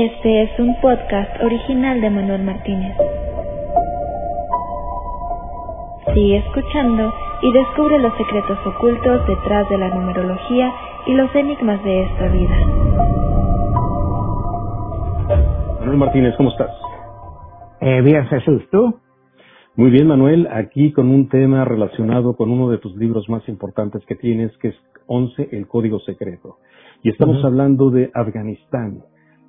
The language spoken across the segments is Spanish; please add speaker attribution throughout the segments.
Speaker 1: Este es un podcast original de Manuel Martínez. Sigue escuchando y descubre los secretos ocultos detrás de la numerología y los enigmas de esta vida.
Speaker 2: Manuel Martínez, ¿cómo estás?
Speaker 3: Eh, bien, Jesús, ¿tú?
Speaker 2: Muy bien, Manuel, aquí con un tema relacionado con uno de tus libros más importantes que tienes, que es 11, el Código Secreto. Y estamos hablando de Afganistán.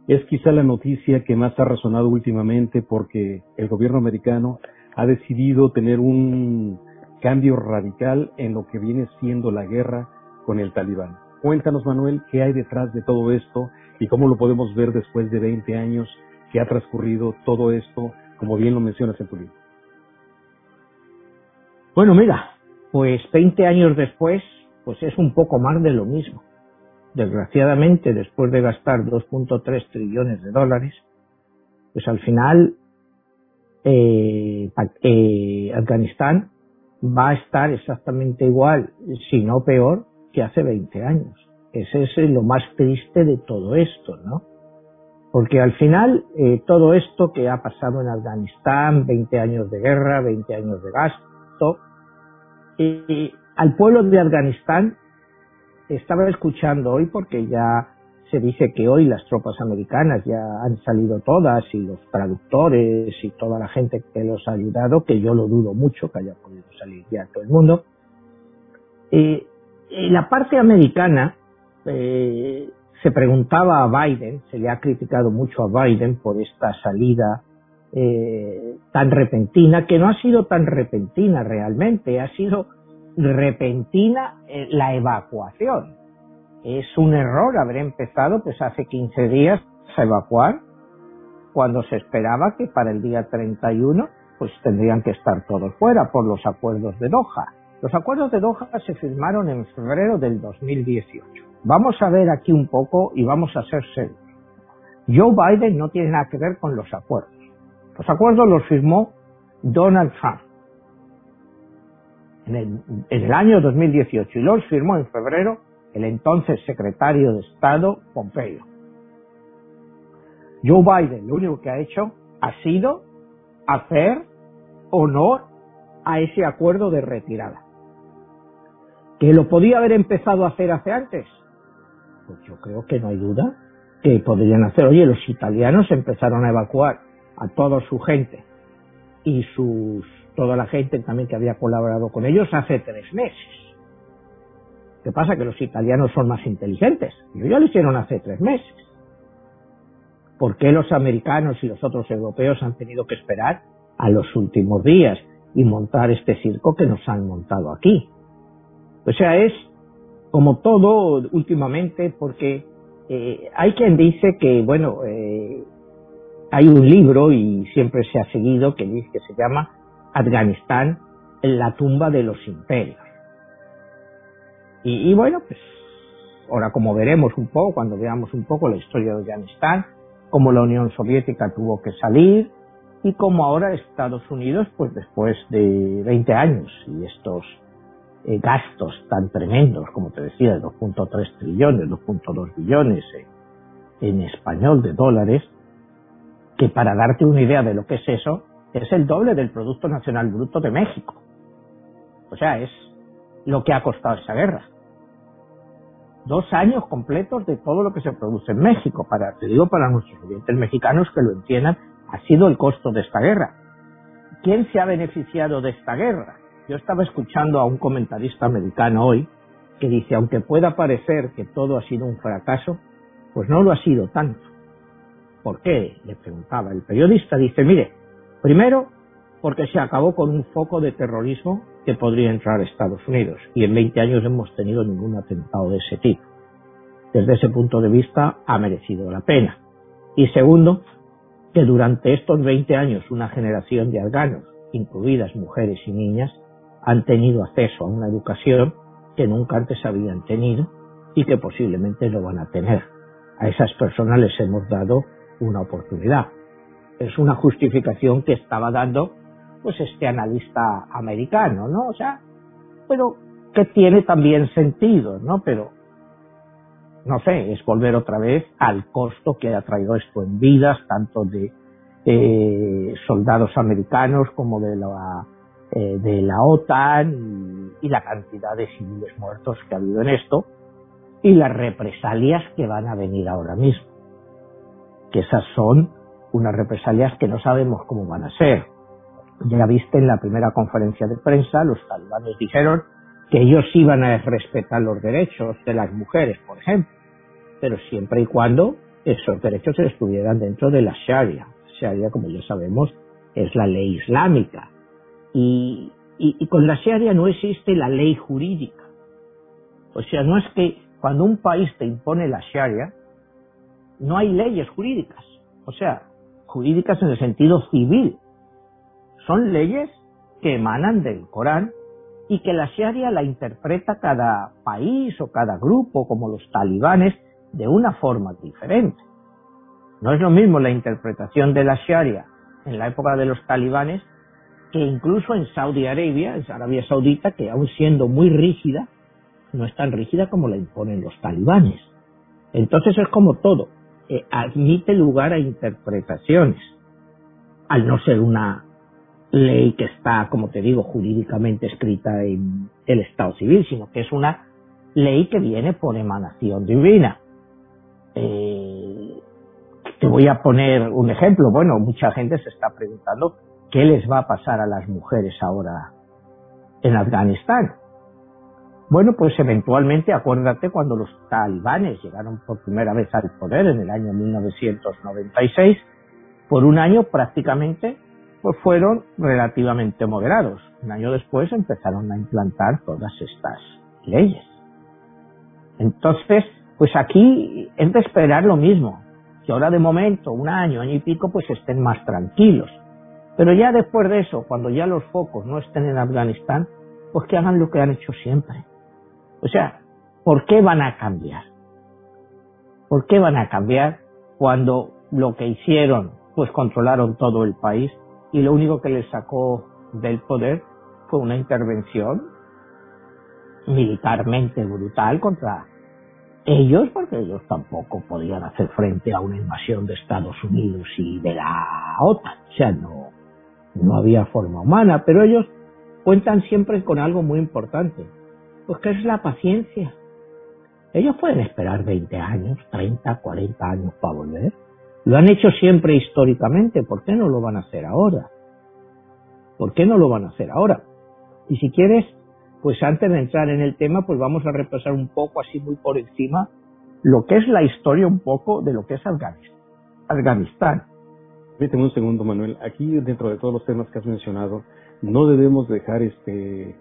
Speaker 2: Es quizá la noticia que más ha resonado últimamente porque el gobierno americano ha decidido tener un cambio radical en lo que viene siendo la guerra con el talibán. Cuéntanos, Manuel, qué hay detrás de todo esto y cómo lo podemos ver después de 20 años que ha transcurrido todo esto, como bien lo mencionas en tu libro.
Speaker 3: Bueno, mira, pues 20 años después, pues es un poco más de lo mismo. Desgraciadamente, después de gastar 2.3 trillones de dólares, pues al final eh, eh, Afganistán va a estar exactamente igual, si no peor, que hace 20 años. Ese es lo más triste de todo esto, ¿no? Porque al final eh, todo esto que ha pasado en Afganistán, 20 años de guerra, 20 años de gasto, eh, al pueblo de Afganistán estaba escuchando hoy porque ya se dice que hoy las tropas americanas ya han salido todas y los traductores y toda la gente que los ha ayudado, que yo lo dudo mucho que haya podido salir ya todo el mundo. Eh, la parte americana eh, se preguntaba a Biden, se le ha criticado mucho a Biden por esta salida eh, tan repentina, que no ha sido tan repentina realmente, ha sido repentina eh, la evacuación. Es un error haber empezado pues hace 15 días a evacuar cuando se esperaba que para el día 31 pues tendrían que estar todos fuera por los acuerdos de Doha. Los acuerdos de Doha se firmaron en febrero del 2018. Vamos a ver aquí un poco y vamos a ser serios. Joe Biden no tiene nada que ver con los acuerdos. Los acuerdos los firmó Donald Trump en el, en el año 2018 y los firmó en febrero el entonces secretario de Estado Pompeo. Joe Biden lo único que ha hecho ha sido hacer honor a ese acuerdo de retirada. ¿Que lo podía haber empezado a hacer hace antes? Pues yo creo que no hay duda que podrían hacer. Oye, los italianos empezaron a evacuar a toda su gente y sus toda la gente también que había colaborado con ellos hace tres meses. ¿Qué pasa? Que los italianos son más inteligentes. Ellos ya lo hicieron hace tres meses. ¿Por qué los americanos y los otros europeos han tenido que esperar a los últimos días y montar este circo que nos han montado aquí? O sea, es como todo últimamente porque eh, hay quien dice que, bueno, eh, hay un libro y siempre se ha seguido que dice que se llama Afganistán en la tumba de los imperios. Y, bueno, pues ahora como veremos un poco, cuando veamos un poco la historia de Afganistán, cómo la Unión Soviética tuvo que salir y cómo ahora Estados Unidos, pues después de 20 años y estos eh, gastos tan tremendos, como te decía, de 2.3 trillones, 2.2 billones en español de dólares, que para darte una idea de lo que es eso, es el doble del Producto Nacional Bruto de México. O sea, es lo que ha costado esa guerra. Dos años completos de todo lo que se produce en México. Para, te digo para nuestros oyentes mexicanos que lo entiendan, ha sido el costo de esta guerra. ¿Quién se ha beneficiado de esta guerra? Yo estaba escuchando a un comentarista americano hoy que dice, aunque pueda parecer que todo ha sido un fracaso, pues no lo ha sido tanto. ¿Por qué? Le preguntaba. El periodista dice, mire, primero, porque se acabó con un foco de terrorismo que podría entrar a Estados Unidos y en 20 años hemos tenido ningún atentado de ese tipo. Desde ese punto de vista ha merecido la pena. Y segundo, que durante estos 20 años una generación de afganos, incluidas mujeres y niñas, han tenido acceso a una educación que nunca antes habían tenido y que posiblemente no van a tener. A esas personas les hemos dado una oportunidad. Es una justificación que estaba dando pues este analista americano, ¿no? O sea, pero que tiene también sentido, ¿no? Pero no sé, es volver otra vez al costo que ha traído esto en vidas, tanto de eh, soldados americanos como de la, eh, de la OTAN y, la cantidad de civiles muertos que ha habido en esto y las represalias que van a venir ahora mismo. Que esas son unas represalias que no sabemos cómo van a ser. Ya viste en la primera conferencia de prensa, los talibanes dijeron que ellos iban a respetar los derechos de las mujeres, por ejemplo, pero siempre y cuando esos derechos estuvieran dentro de la Sharia. Sharia, como ya sabemos, es la ley islámica. Y, y, con la Sharia no existe la ley jurídica. O sea, no es que cuando un país te impone la Sharia, no hay leyes jurídicas. O sea, jurídicas en el sentido civil. Son leyes que emanan del Corán y que la Sharia la interpreta cada país o cada grupo, como los talibanes, de una forma diferente. No es lo mismo la interpretación de la Sharia en la época de los talibanes que incluso en Saudi Arabia, en Arabia Saudita, que aún siendo muy rígida, no es tan rígida como la imponen los talibanes. Entonces es como todo, eh, admite lugar a interpretaciones, al no ser una ley que está, como te digo, jurídicamente escrita en el Estado civil, sino que es una ley que viene por emanación divina. Eh, te voy a poner un ejemplo. Bueno, mucha gente se está preguntando qué les va a pasar a las mujeres ahora en Afganistán. Bueno, pues eventualmente acuérdate cuando los talibanes llegaron por primera vez al poder en el año 1996, por un año prácticamente pues fueron relativamente moderados. Un año después empezaron a implantar todas estas leyes. Entonces, pues aquí es de esperar lo mismo, que ahora de momento, un año, año y pico, pues estén más tranquilos. Pero ya después de eso, cuando ya los focos no estén en Afganistán, pues que hagan lo que han hecho siempre. O sea, ¿por qué van a cambiar? ¿Por qué van a cambiar cuando lo que hicieron, pues controlaron todo el país y lo único que les sacó del poder fue una intervención militarmente brutal contra ellos, porque ellos tampoco podían hacer frente a una invasión de Estados Unidos y de la OTAN. O sea, no, no había forma humana, pero ellos cuentan siempre con algo muy importante, pues que es la paciencia. Ellos pueden esperar 20 años, 30, 40 años para volver. Lo han hecho siempre históricamente, ¿por qué no lo van a hacer ahora? ¿Por qué no lo van a hacer ahora? Y si quieres, pues antes de entrar en el tema, pues vamos a repasar un poco, así muy por encima, lo que es la historia un poco de lo que es Afganistán. Afganistán.
Speaker 2: Permíteme un segundo, Manuel. Aquí, dentro de todos los temas que has mencionado, no debemos dejar este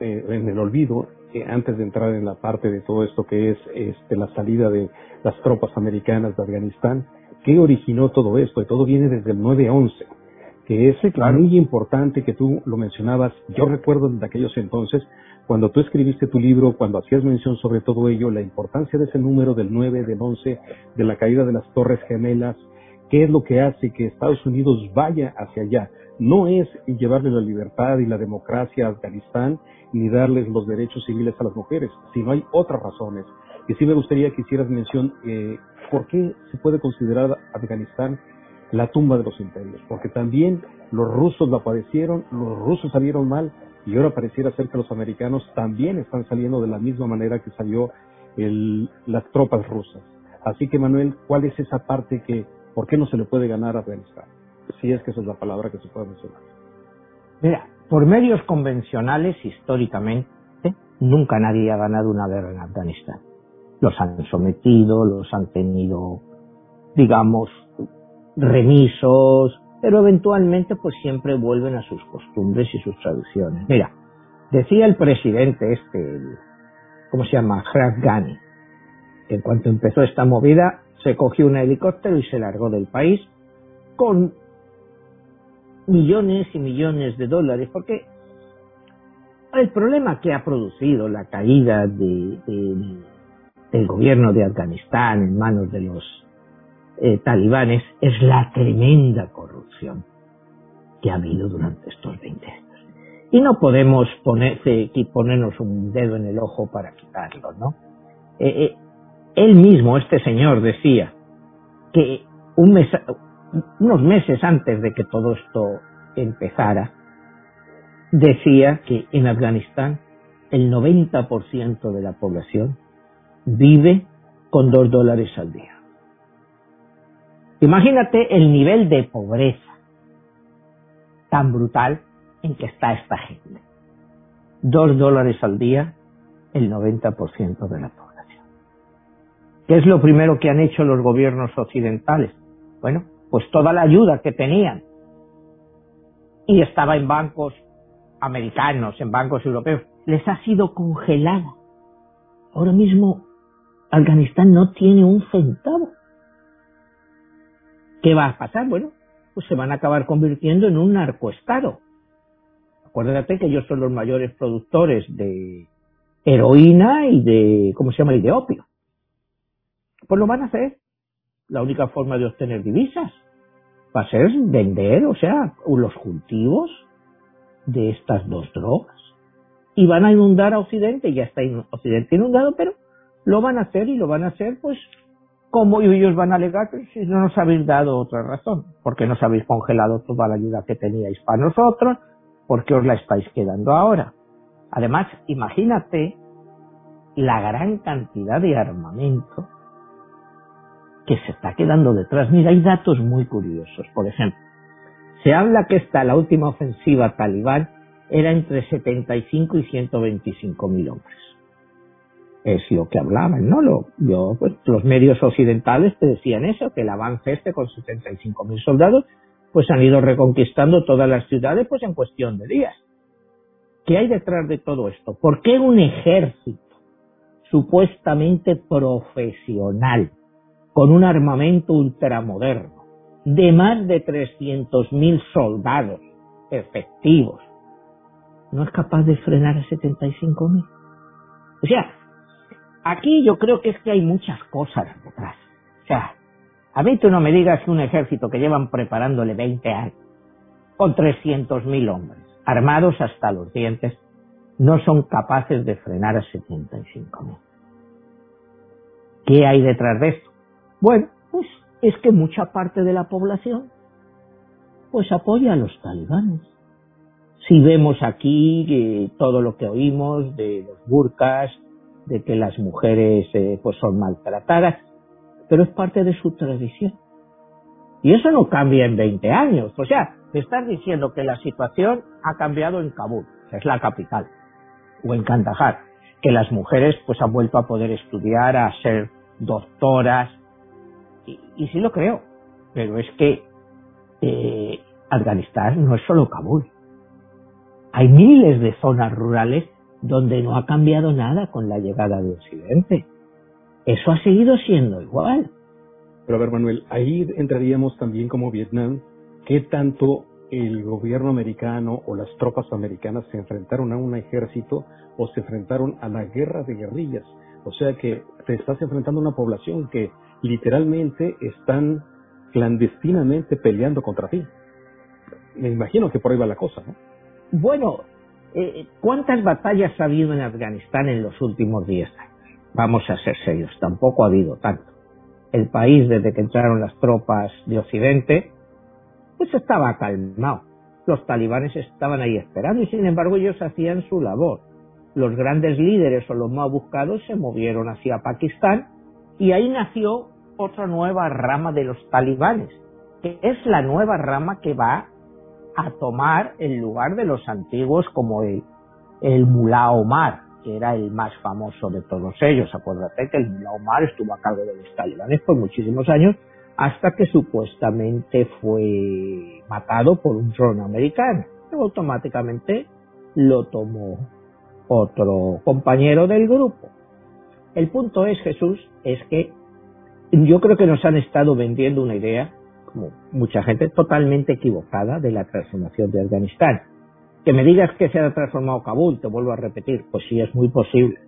Speaker 2: eh, en el olvido, eh, antes de entrar en la parte de todo esto que es este, la salida de las tropas americanas de Afganistán, ¿qué originó todo esto? Y todo viene desde el 9-11 que es muy importante que tú lo mencionabas. Yo recuerdo de aquellos entonces, cuando tú escribiste tu libro, cuando hacías mención sobre todo ello, la importancia de ese número del 9, del 11, de la caída de las Torres Gemelas, qué es lo que hace que Estados Unidos vaya hacia allá. No es llevarle la libertad y la democracia a Afganistán, ni darles los derechos civiles a las mujeres, sino hay otras razones. Y sí me gustaría que hicieras mención, eh, ¿por qué se puede considerar Afganistán la tumba de los imperios, porque también los rusos la padecieron, los rusos salieron mal y ahora pareciera ser que los americanos también están saliendo de la misma manera que salió el, las tropas rusas. Así que Manuel, ¿cuál es esa parte que, por qué no se le puede ganar a Afganistán? Si es que esa es la palabra que se puede mencionar.
Speaker 3: Mira, por medios convencionales, históricamente, nunca nadie ha ganado una guerra en Afganistán. Los han sometido, los han tenido, digamos, remisos, pero eventualmente pues siempre vuelven a sus costumbres y sus tradiciones. Mira, decía el presidente este, ¿cómo se llama? Hraf Ghani, en cuanto empezó esta movida se cogió un helicóptero y se largó del país con millones y millones de dólares, porque el problema que ha producido la caída de, del gobierno de Afganistán en manos de los eh, talibanes es la tremenda corrupción que ha habido durante estos 20 años. Y no podemos ponerse, ponernos un dedo en el ojo para quitarlo, ¿no? Eh, eh, él mismo, este señor, decía que unos meses antes de que todo esto empezara, decía que en Afganistán el 90% de la población vive con dos dólares al día. Imagínate el nivel de pobreza tan brutal en que está esta gente. Dos dólares al día, el 90% de la población. ¿Qué es lo primero que han hecho los gobiernos occidentales? Bueno, pues toda la ayuda que tenían y estaba en bancos americanos, en bancos europeos, les ha sido congelada. Ahora mismo Afganistán no tiene un centavo. ¿Qué va a pasar? Bueno, pues se van a acabar convirtiendo en un narcoestado. Acuérdate que ellos son los mayores productores de heroína y de, ¿cómo se llama? Y de opio. Pues lo van a hacer. La única forma de obtener divisas va a ser vender, o sea, los cultivos de estas dos drogas. Y van a inundar a Occidente, ya está Occidente inundado, pero lo van a hacer y lo van a hacer pues como ellos van a alegar si no nos habéis dado otra razón, porque nos habéis congelado toda la ayuda que teníais para nosotros, porque os la estáis quedando ahora. Además, imagínate la gran cantidad de armamento que se está quedando detrás. Mira, hay datos muy curiosos. Por ejemplo, se habla que esta, la última ofensiva talibán, era entre 75 y 125 mil hombres. Es lo que hablaban, ¿no? Lo, pues, los medios occidentales te decían eso, que el avance este con 75 mil soldados, pues han ido reconquistando todas las ciudades, pues en cuestión de días. ¿Qué hay detrás de todo esto? ¿Por qué un ejército supuestamente profesional, con un armamento ultramoderno, de más de 300.000 soldados efectivos, no es capaz de frenar a 75.000. O sea, aquí yo creo que es que hay muchas cosas detrás. O sea, a mí tú no me digas que un ejército que llevan preparándole 20 años, con 300.000 hombres, armados hasta los dientes, no son capaces de frenar a 75.000. ¿Qué hay detrás de esto? Bueno, pues es que mucha parte de la población pues apoya a los talibanes. Si vemos aquí eh, todo lo que oímos de los burkas, de que las mujeres eh, pues son maltratadas, pero es parte de su tradición. Y eso no cambia en 20 años. O sea, te estás diciendo que la situación ha cambiado en Kabul, que es la capital, o en Kandahar, que las mujeres pues han vuelto a poder estudiar, a ser doctoras, y, sí lo creo, pero es que eh, Afganistán no es solo Kabul. Hay miles de zonas rurales donde no ha cambiado nada con la llegada de Occidente. Eso ha seguido siendo igual.
Speaker 2: Pero a ver, Manuel, ahí entraríamos también como Vietnam, ¿qué tanto el gobierno americano o las tropas americanas se enfrentaron a un ejército o se enfrentaron a la guerra de guerrillas? O sea que te estás enfrentando a una población que literalmente están clandestinamente peleando contra ti. Me imagino que por ahí va la cosa, ¿no?
Speaker 3: Bueno, eh, ¿cuántas batallas ha habido en Afganistán en los últimos 10 años? Vamos a ser serios, tampoco ha habido tanto. El país, desde que entraron las tropas de Occidente, pues estaba calmado. Los talibanes estaban ahí esperando y sin embargo ellos hacían su labor. Los grandes líderes o los más buscados se movieron hacia Pakistán y ahí nació otra nueva rama de los talibanes, que es la nueva rama que va a tomar el lugar de los antiguos como el, el Omar, que era el más famoso de todos ellos. Acuérdate que el Mullah Omar estuvo a cargo de los talibanes por muchísimos años hasta que supuestamente fue matado por un dron americano. Pero automáticamente lo tomó otro compañero del grupo. El punto es, Jesús, es que yo creo que nos han estado vendiendo una idea, como mucha gente, totalmente equivocada de la transformación de Afganistán. Que me digas que se ha transformado Kabul, te vuelvo a repetir, pues sí es muy posible.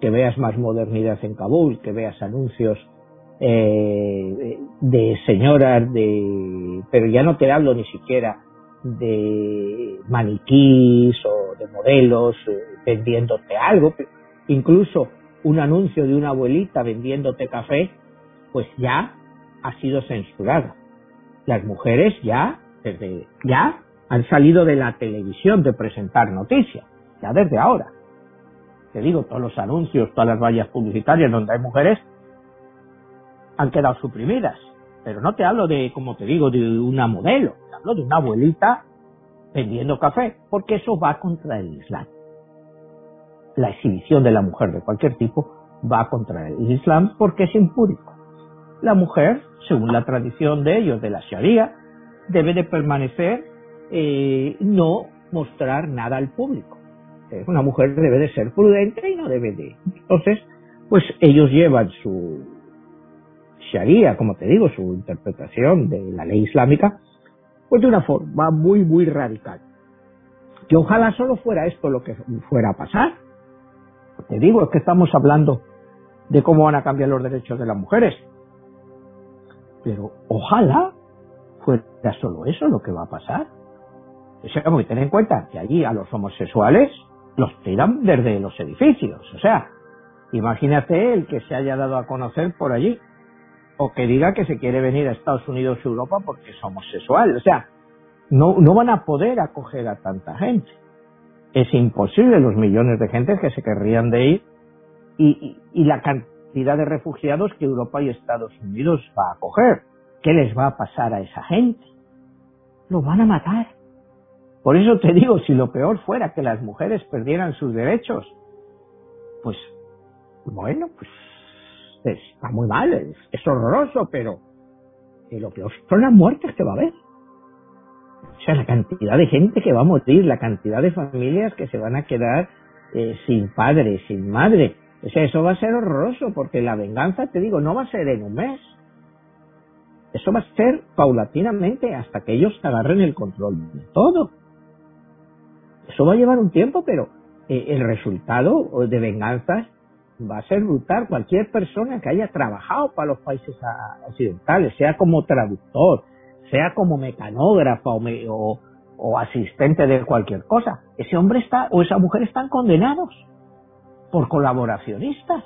Speaker 3: Que veas más modernidad en Kabul, que veas anuncios eh, de señoras, de, pero ya no te hablo ni siquiera de maniquís o de modelos eh, vendiéndote algo, incluso un anuncio de una abuelita vendiéndote café, pues ya ha sido censurado. Las mujeres ya, desde ya, han salido de la televisión de presentar noticias, ya desde ahora. Te digo, todos los anuncios, todas las vallas publicitarias donde hay mujeres han quedado suprimidas. Pero no te hablo de, como te digo, de una modelo, te hablo de una abuelita vendiendo café, porque eso va contra el Islam. La exhibición de la mujer de cualquier tipo va contra el Islam porque es impúdico. La mujer, según la tradición de ellos, de la Sharia, debe de permanecer, eh, no mostrar nada al público. Eh, una mujer debe de ser prudente y no debe de. Entonces, pues ellos llevan su Sharia, como te digo, su interpretación de la ley islámica, pues de una forma muy, muy radical. Que ojalá solo fuera esto lo que fuera a pasar. Te digo, es que estamos hablando de cómo van a cambiar los derechos de las mujeres. Pero ojalá fuera solo eso lo que va a pasar. O sea, que tener en cuenta que allí a los homosexuales los tiran desde los edificios. O sea, imagínate el que se haya dado a conocer por allí o que diga que se quiere venir a Estados Unidos Europa porque es homosexual. O sea, no, no van a poder acoger a tanta gente. Es imposible los millones de gente que se querrían de ir y, y, la cantidad de refugiados que Europa y Estados Unidos va a acoger. ¿Qué les va a pasar a esa gente? Lo van a matar. Por eso te digo, si lo peor fuera que las mujeres perdieran sus derechos, pues bueno, pues está muy mal, es, horroroso, pero lo peor son las muertes que va a haber. O sea, la cantidad de gente que va a morir, la cantidad de familias que se van a quedar eh, sin padre, sin madre. O sea, eso va a ser horroroso porque la venganza, te digo, no va a ser en un mes. Eso va a ser paulatinamente hasta que ellos agarren el control de todo. Eso va a llevar un tiempo, pero eh, el resultado de venganzas va a ser brutal. Cualquier persona que haya trabajado para los países occidentales, sea como traductor, sea como mecanógrafa o, o, asistente de cualquier cosa, ese hombre está o esa mujer están condenados por colaboracionistas.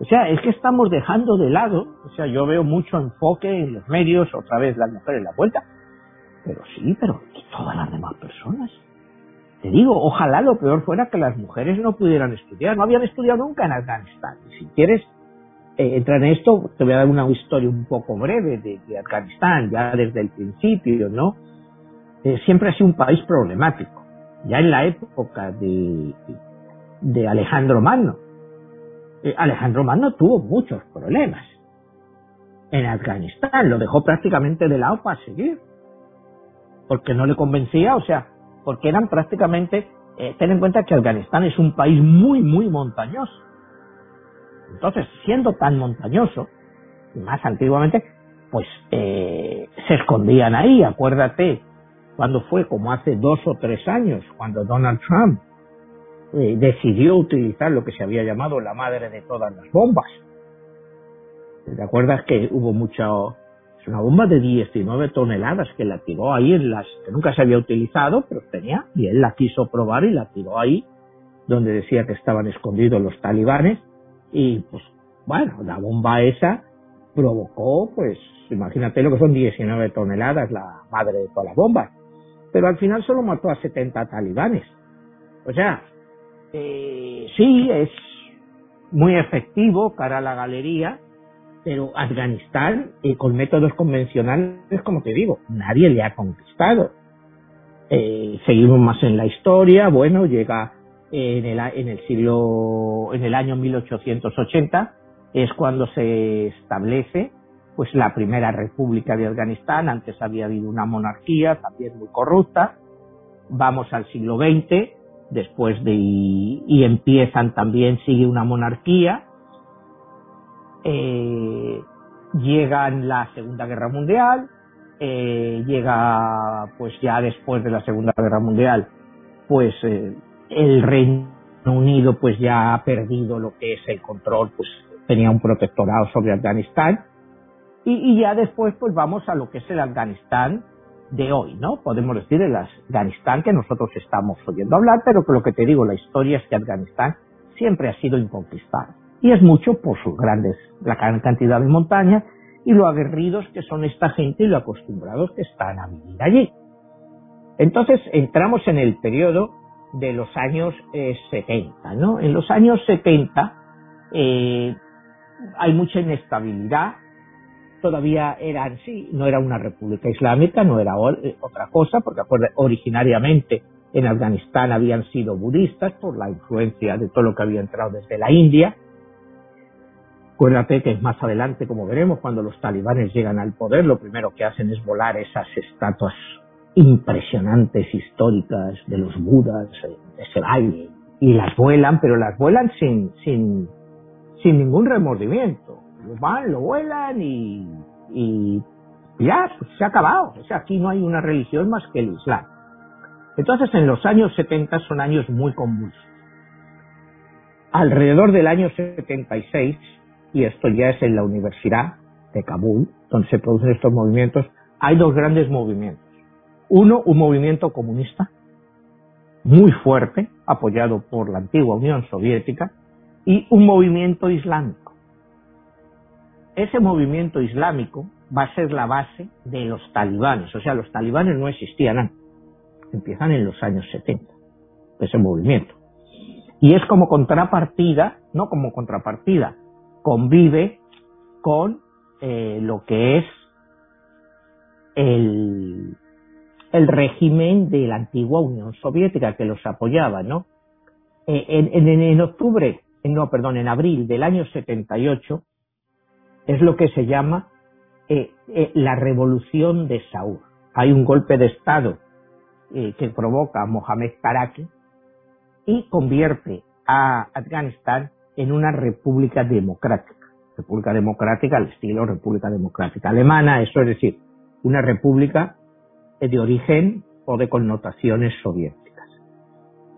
Speaker 3: O sea, es que estamos dejando de lado, o sea, yo veo mucho enfoque en los medios, otra vez las mujeres la vuelta, pero sí, pero todas las demás personas. Te digo, ojalá lo peor fuera que las mujeres no pudieran estudiar, no habían estudiado nunca en Afganistán. Si quieres eh, entrar en esto, te voy a dar una historia un poco breve de, Afganistán, ya desde el principio, ¿no? Eh, siempre ha sido un país problemático. Ya en la época de, de Alejandro Magno, eh, Alejandro Magno tuvo muchos problemas en Afganistán, lo dejó prácticamente de lado para seguir, porque no le convencía, o sea, porque eran prácticamente, eh, ten en cuenta que Afganistán es un país muy, muy montañoso. Entonces, siendo tan montañoso, más antiguamente, pues eh, se escondían ahí. Acuérdate, cuando fue como hace dos o tres años, cuando Donald Trump eh, decidió utilizar lo que se había llamado la madre de todas las bombas. ¿Te acuerdas que hubo mucho, es una bomba de 19 toneladas que la tiró ahí en las que nunca se había utilizado, pero tenía, y él la quiso probar y la tiró ahí, donde decía que estaban escondidos los talibanes, y pues bueno, la bomba esa provocó, pues imagínate lo que son 19 toneladas, la madre de todas las bombas, pero al final solo mató a 70 talibanes. O sea, eh, sí, es muy efectivo cara a la galería, pero Afganistán, eh, con métodos convencionales, como te digo, nadie le ha conquistado. Eh, seguimos más en la historia, bueno, llega en el, en el siglo, en el año 1880, es cuando se establece pues la primera república de Afganistán, antes había habido una monarquía también muy corrupta, vamos al siglo XX, después de, y empiezan también, sigue una monarquía, eh, llega la Segunda Guerra Mundial, eh, llega pues ya después de la Segunda Guerra Mundial, pues eh, el Reino Unido pues ya ha perdido lo que es el control, pues tenía un protectorado sobre Afganistán y, ya después pues vamos a lo que es el Afganistán de hoy, ¿no? Podemos decir el Afganistán que nosotros estamos oyendo hablar, pero que lo que te digo, la historia es que Afganistán siempre ha sido inconquistado. Y es mucho por sus grandes, la gran cantidad de montañas y lo aguerridos que son esta gente y lo acostumbrados que están a vivir allí. Entonces entramos en el periodo de los años 70, eh, ¿no? En los años 70 eh, hay mucha inestabilidad, todavía era sí, no era una república islámica, no era eh, otra cosa, porque originariamente en Afganistán habían sido budistas por la influencia de todo lo que había entrado desde la India. Acuérdate que más adelante, como veremos, cuando los talibanes llegan al poder, lo primero que hacen es volar esas estatuas impresionantes históricas de los budas, ese baile, y las vuelan, pero las vuelan sin, sin, sin ningún remordimiento. Lo van, lo vuelan y, y ya, se ha acabado. O sea, aquí no hay una religión más que el Islam. Entonces, en los años 70 son años muy convulsos. Alrededor del año 76, y esto ya es en la Universidad de Kabul, donde se producen estos movimientos, hay dos grandes movimientos. Uno, un movimiento comunista muy fuerte, apoyado por la antigua Unión Soviética, y un movimiento islámico. Ese movimiento islámico va a ser la base de los talibanes, o sea, los talibanes no existían antes empiezan en los años 70, ese movimiento. Y es como contrapartida, no como contrapartida, convive con eh, lo que es el, el régimen de la antigua Unión Soviética que los apoyaba, ¿no? Eh, en, octubre, no, perdón, en abril del año 78 es lo que se llama eh, la revolución de Saúl. Hay un golpe de Estado eh, que provoca Mohamed Karaki y convierte a Afganistán en una república democrática. República democrática al estilo República Democrática Alemana, eso es decir, una república de origen o de connotaciones soviéticas.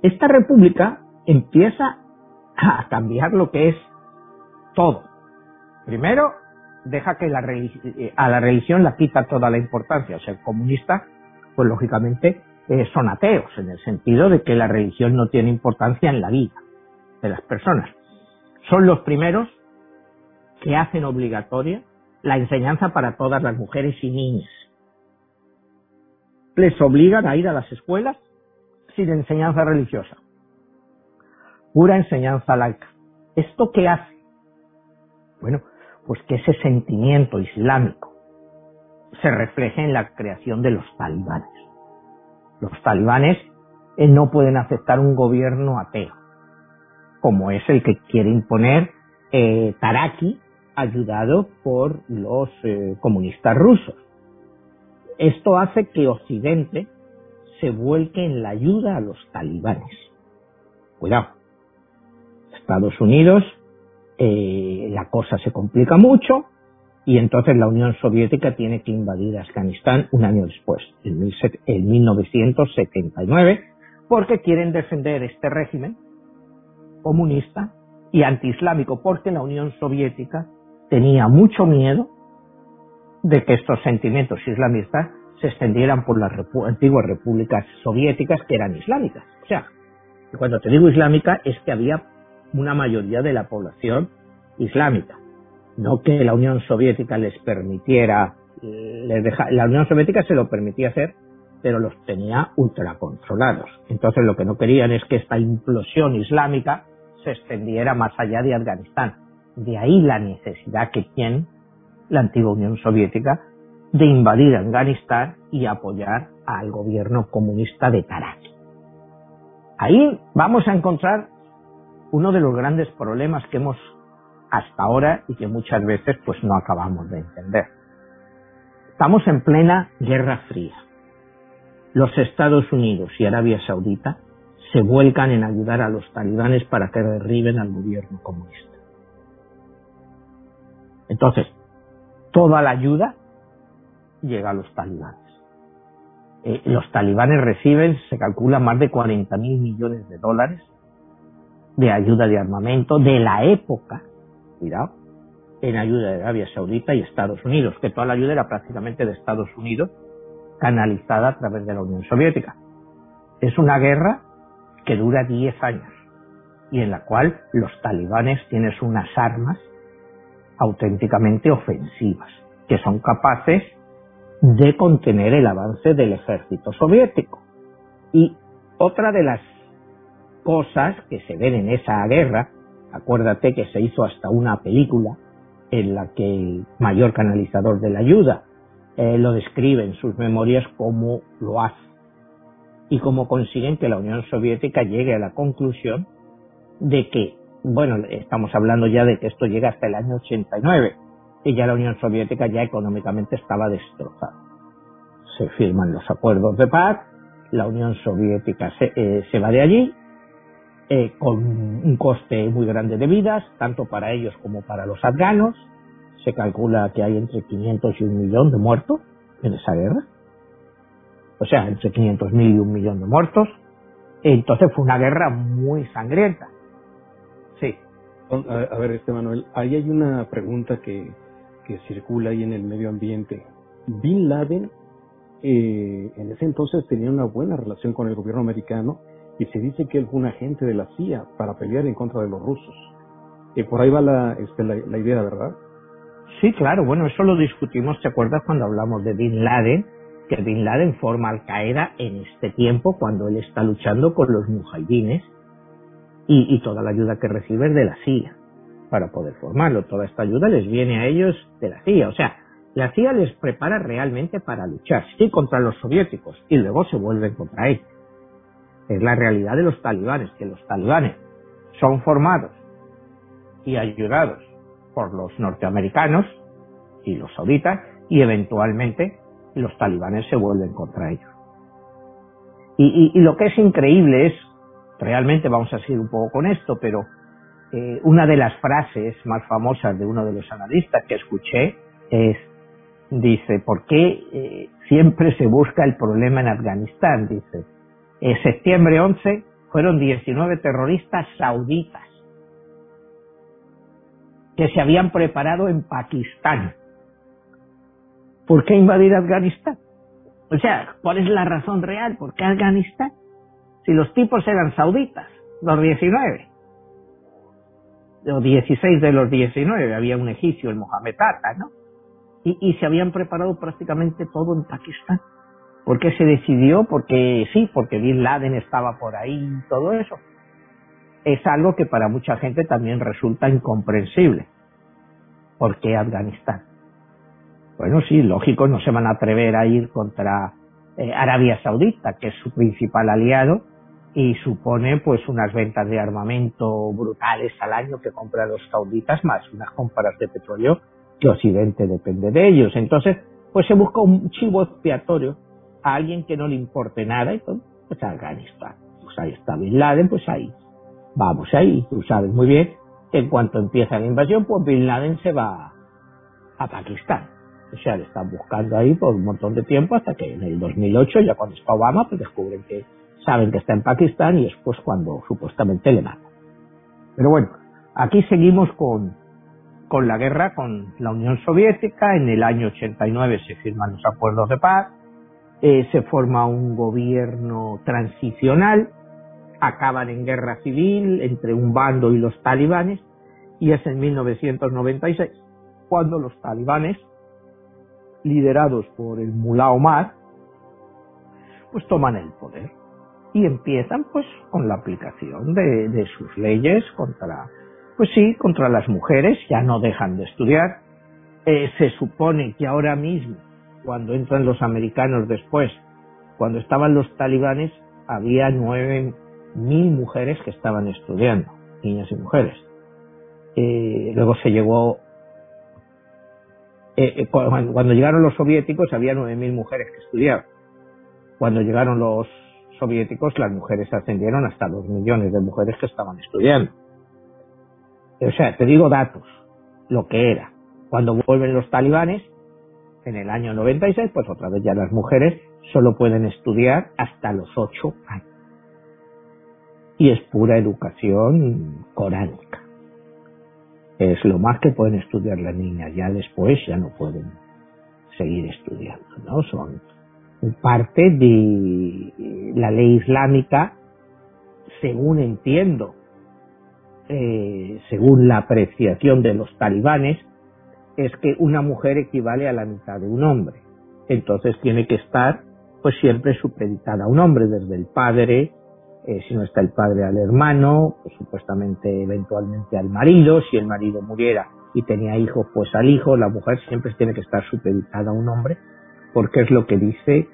Speaker 3: Esta república empieza a cambiar lo que es todo. Primero, deja que la, eh, a la religión la quita toda la importancia. O sea, el comunista, pues lógicamente eh, son ateos, en el sentido de que la religión no tiene importancia en la vida de las personas. Son los primeros que hacen obligatoria la enseñanza para todas las mujeres y niñas. Les obligan a ir a las escuelas sin enseñanza religiosa, pura enseñanza laica. ¿Esto qué hace? Bueno, pues que ese sentimiento islámico se refleje en la creación de los talibanes. Los talibanes eh, no pueden aceptar un gobierno ateo, como es el que quiere imponer eh, Taraki, ayudado por los eh, comunistas rusos. Esto hace que Occidente se vuelque en la ayuda a los talibanes. Cuidado. Estados Unidos, la cosa se complica mucho, y entonces la Unión Soviética tiene que invadir Afganistán un año después, en, 1979, porque quieren defender este régimen comunista y antiislámico, porque la Unión Soviética tenía mucho miedo de que estos sentimientos islamistas se extendieran por las antiguas repúblicas soviéticas que eran islámicas. O sea, cuando te digo islámica es que había una mayoría de la población islámica no que la Unión Soviética les permitiera, les la Unión Soviética se lo permitía hacer, pero los tenía ultracontrolados. Entonces lo que no querían es que esta implosión islámica se extendiera más allá de Afganistán. De ahí la necesidad que tiene la antigua Unión Soviética de invadir Afganistán y apoyar al gobierno comunista de Taraki. Ahí vamos a encontrar uno de los grandes problemas que hemos hasta ahora y que muchas veces pues no acabamos de entender. Estamos en plena Guerra Fría. Los Estados Unidos y Arabia Saudita se vuelcan en ayudar a los talibanes para que derriben al gobierno comunista. Entonces, toda la ayuda llega a los talibanes. Eh, los talibanes reciben, se calcula, más de 40 mil millones de dólares de ayuda de armamento de la época cuidado, en ayuda de Arabia Saudita y Estados Unidos, que toda la ayuda era prácticamente de Estados Unidos, canalizada a través de la Unión Soviética. Es una guerra que dura 10 años y en la cual los talibanes tienen unas armas auténticamente ofensivas, que son capaces de contener el avance del ejército soviético. Y otra de las cosas que se ven en esa guerra, acuérdate que se hizo hasta una película en la que el mayor canalizador de la ayuda eh, lo describe en sus memorias como lo hace y cómo consiguen que la Unión Soviética llegue a la conclusión de que, bueno, estamos hablando ya de que esto llega hasta el año 89 y ya la Unión Soviética ya económicamente estaba destrozada. Se firman los acuerdos de paz, la Unión Soviética se, eh, se va de allí eh, con un coste muy grande de vidas, tanto para ellos como para los afganos. Se calcula que hay entre 500 y un millón de muertos en esa guerra. O sea, entre 500.000 y un millón de muertos. Entonces fue una guerra muy sangrienta. Sí.
Speaker 2: A, ver, este Manuel, ahí hay una pregunta que, que circula ahí en el medio ambiente. Bin Laden eh, en ese entonces tenía una buena relación con el gobierno americano y se dice que él fue un agente de la CIA para pelear en contra de los rusos. Y por ahí va la, este, la, la idea, ¿verdad?
Speaker 3: Sí, claro, bueno, eso lo discutimos, ¿te acuerdas cuando hablamos de Bin Laden? Que Bin Laden forma Al Qaeda en este tiempo cuando él está luchando con los mujahidines y, y toda la ayuda que recibe es de la CIA para poder formarlo. Toda esta ayuda les viene a ellos de la CIA. O sea, la CIA les prepara realmente para luchar, sí, contra los soviéticos y luego se vuelven contra ellos. Es la realidad de los talibanes, que los talibanes son formados y ayudados por los norteamericanos y los sauditas y eventualmente los talibanes se vuelven contra ellos. Y, y, lo que es increíble es, realmente vamos a seguir un poco con esto, pero eh, una de las frases más famosas de uno de los analistas que escuché es, dice, ¿por qué eh, siempre se busca el problema en Afganistán? Dice, en septiembre 11 fueron 19 terroristas sauditas que se habían preparado en Pakistán. ¿Por qué invadir Afganistán? O sea, ¿cuál es la razón real? ¿Por qué Afganistán? Si los tipos eran sauditas, los 19, o 16 de los 19, había un egipcio, el Mohamed ¿no? Y, y se habían preparado prácticamente todo en Pakistán. ¿Por qué se decidió? Porque sí, porque Bin Laden estaba por ahí y todo eso es algo que para mucha gente también resulta incomprensible. ¿Por qué Afganistán? Bueno, sí, lógico, no se van a atrever a ir contra eh, Arabia Saudita, que es su principal aliado y supone pues unas ventas de armamento brutales al año que compran los sauditas más unas compras de petróleo que Occidente depende de ellos. Entonces, pues se busca un chivo expiatorio a alguien que no le importe nada y pues, pues Afganistán. Pues ahí está Bin Laden, pues ahí vamos ahí, tú sabes muy bien que en cuanto empieza la invasión, pues Bin Laden se va a Pakistán. O sea, le están buscando ahí por un montón de tiempo hasta que en el 2008, ya cuando está Obama, pues descubren que saben que está en Pakistán y es pues cuando supuestamente le matan. Pero bueno, aquí seguimos con, con la guerra con la Unión Soviética. En el año 89 se firman los acuerdos de paz. Eh, se forma un gobierno transicional acaban en guerra civil entre un bando y los talibanes y es en 1996 cuando los talibanes, liderados por el Mullah Omar, pues toman el poder y empiezan pues con la aplicación de, sus leyes contra, pues sí, contra las mujeres, ya no dejan de estudiar. Eh, se supone que ahora mismo, cuando entran los americanos después, cuando estaban los talibanes, había nueve mil mujeres que estaban estudiando, niñas y mujeres. Eh, luego se llegó, eh, eh, cuando llegaron los soviéticos había nueve mil mujeres que estudiaban. Cuando llegaron los soviéticos las mujeres ascendieron hasta dos millones de mujeres que estaban estudiando. O sea, te digo datos, lo que era. Cuando vuelven los talibanes, en el año 96, pues otra vez ya las mujeres solo pueden estudiar hasta los ocho años y es pura educación coránica. Es lo más que pueden estudiar las niñas, ya después ya no pueden seguir estudiando, ¿no? Son parte de la ley islámica, según entiendo, eh, según la apreciación de los talibanes, es que una mujer equivale a la mitad de un hombre. Entonces tiene que estar pues siempre supeditada a un hombre, desde el padre, eh, si no está el padre al hermano, pues supuestamente eventualmente al marido, si el marido muriera y tenía hijos, pues al hijo, la mujer siempre tiene que estar supeditada a un hombre, porque es lo que dice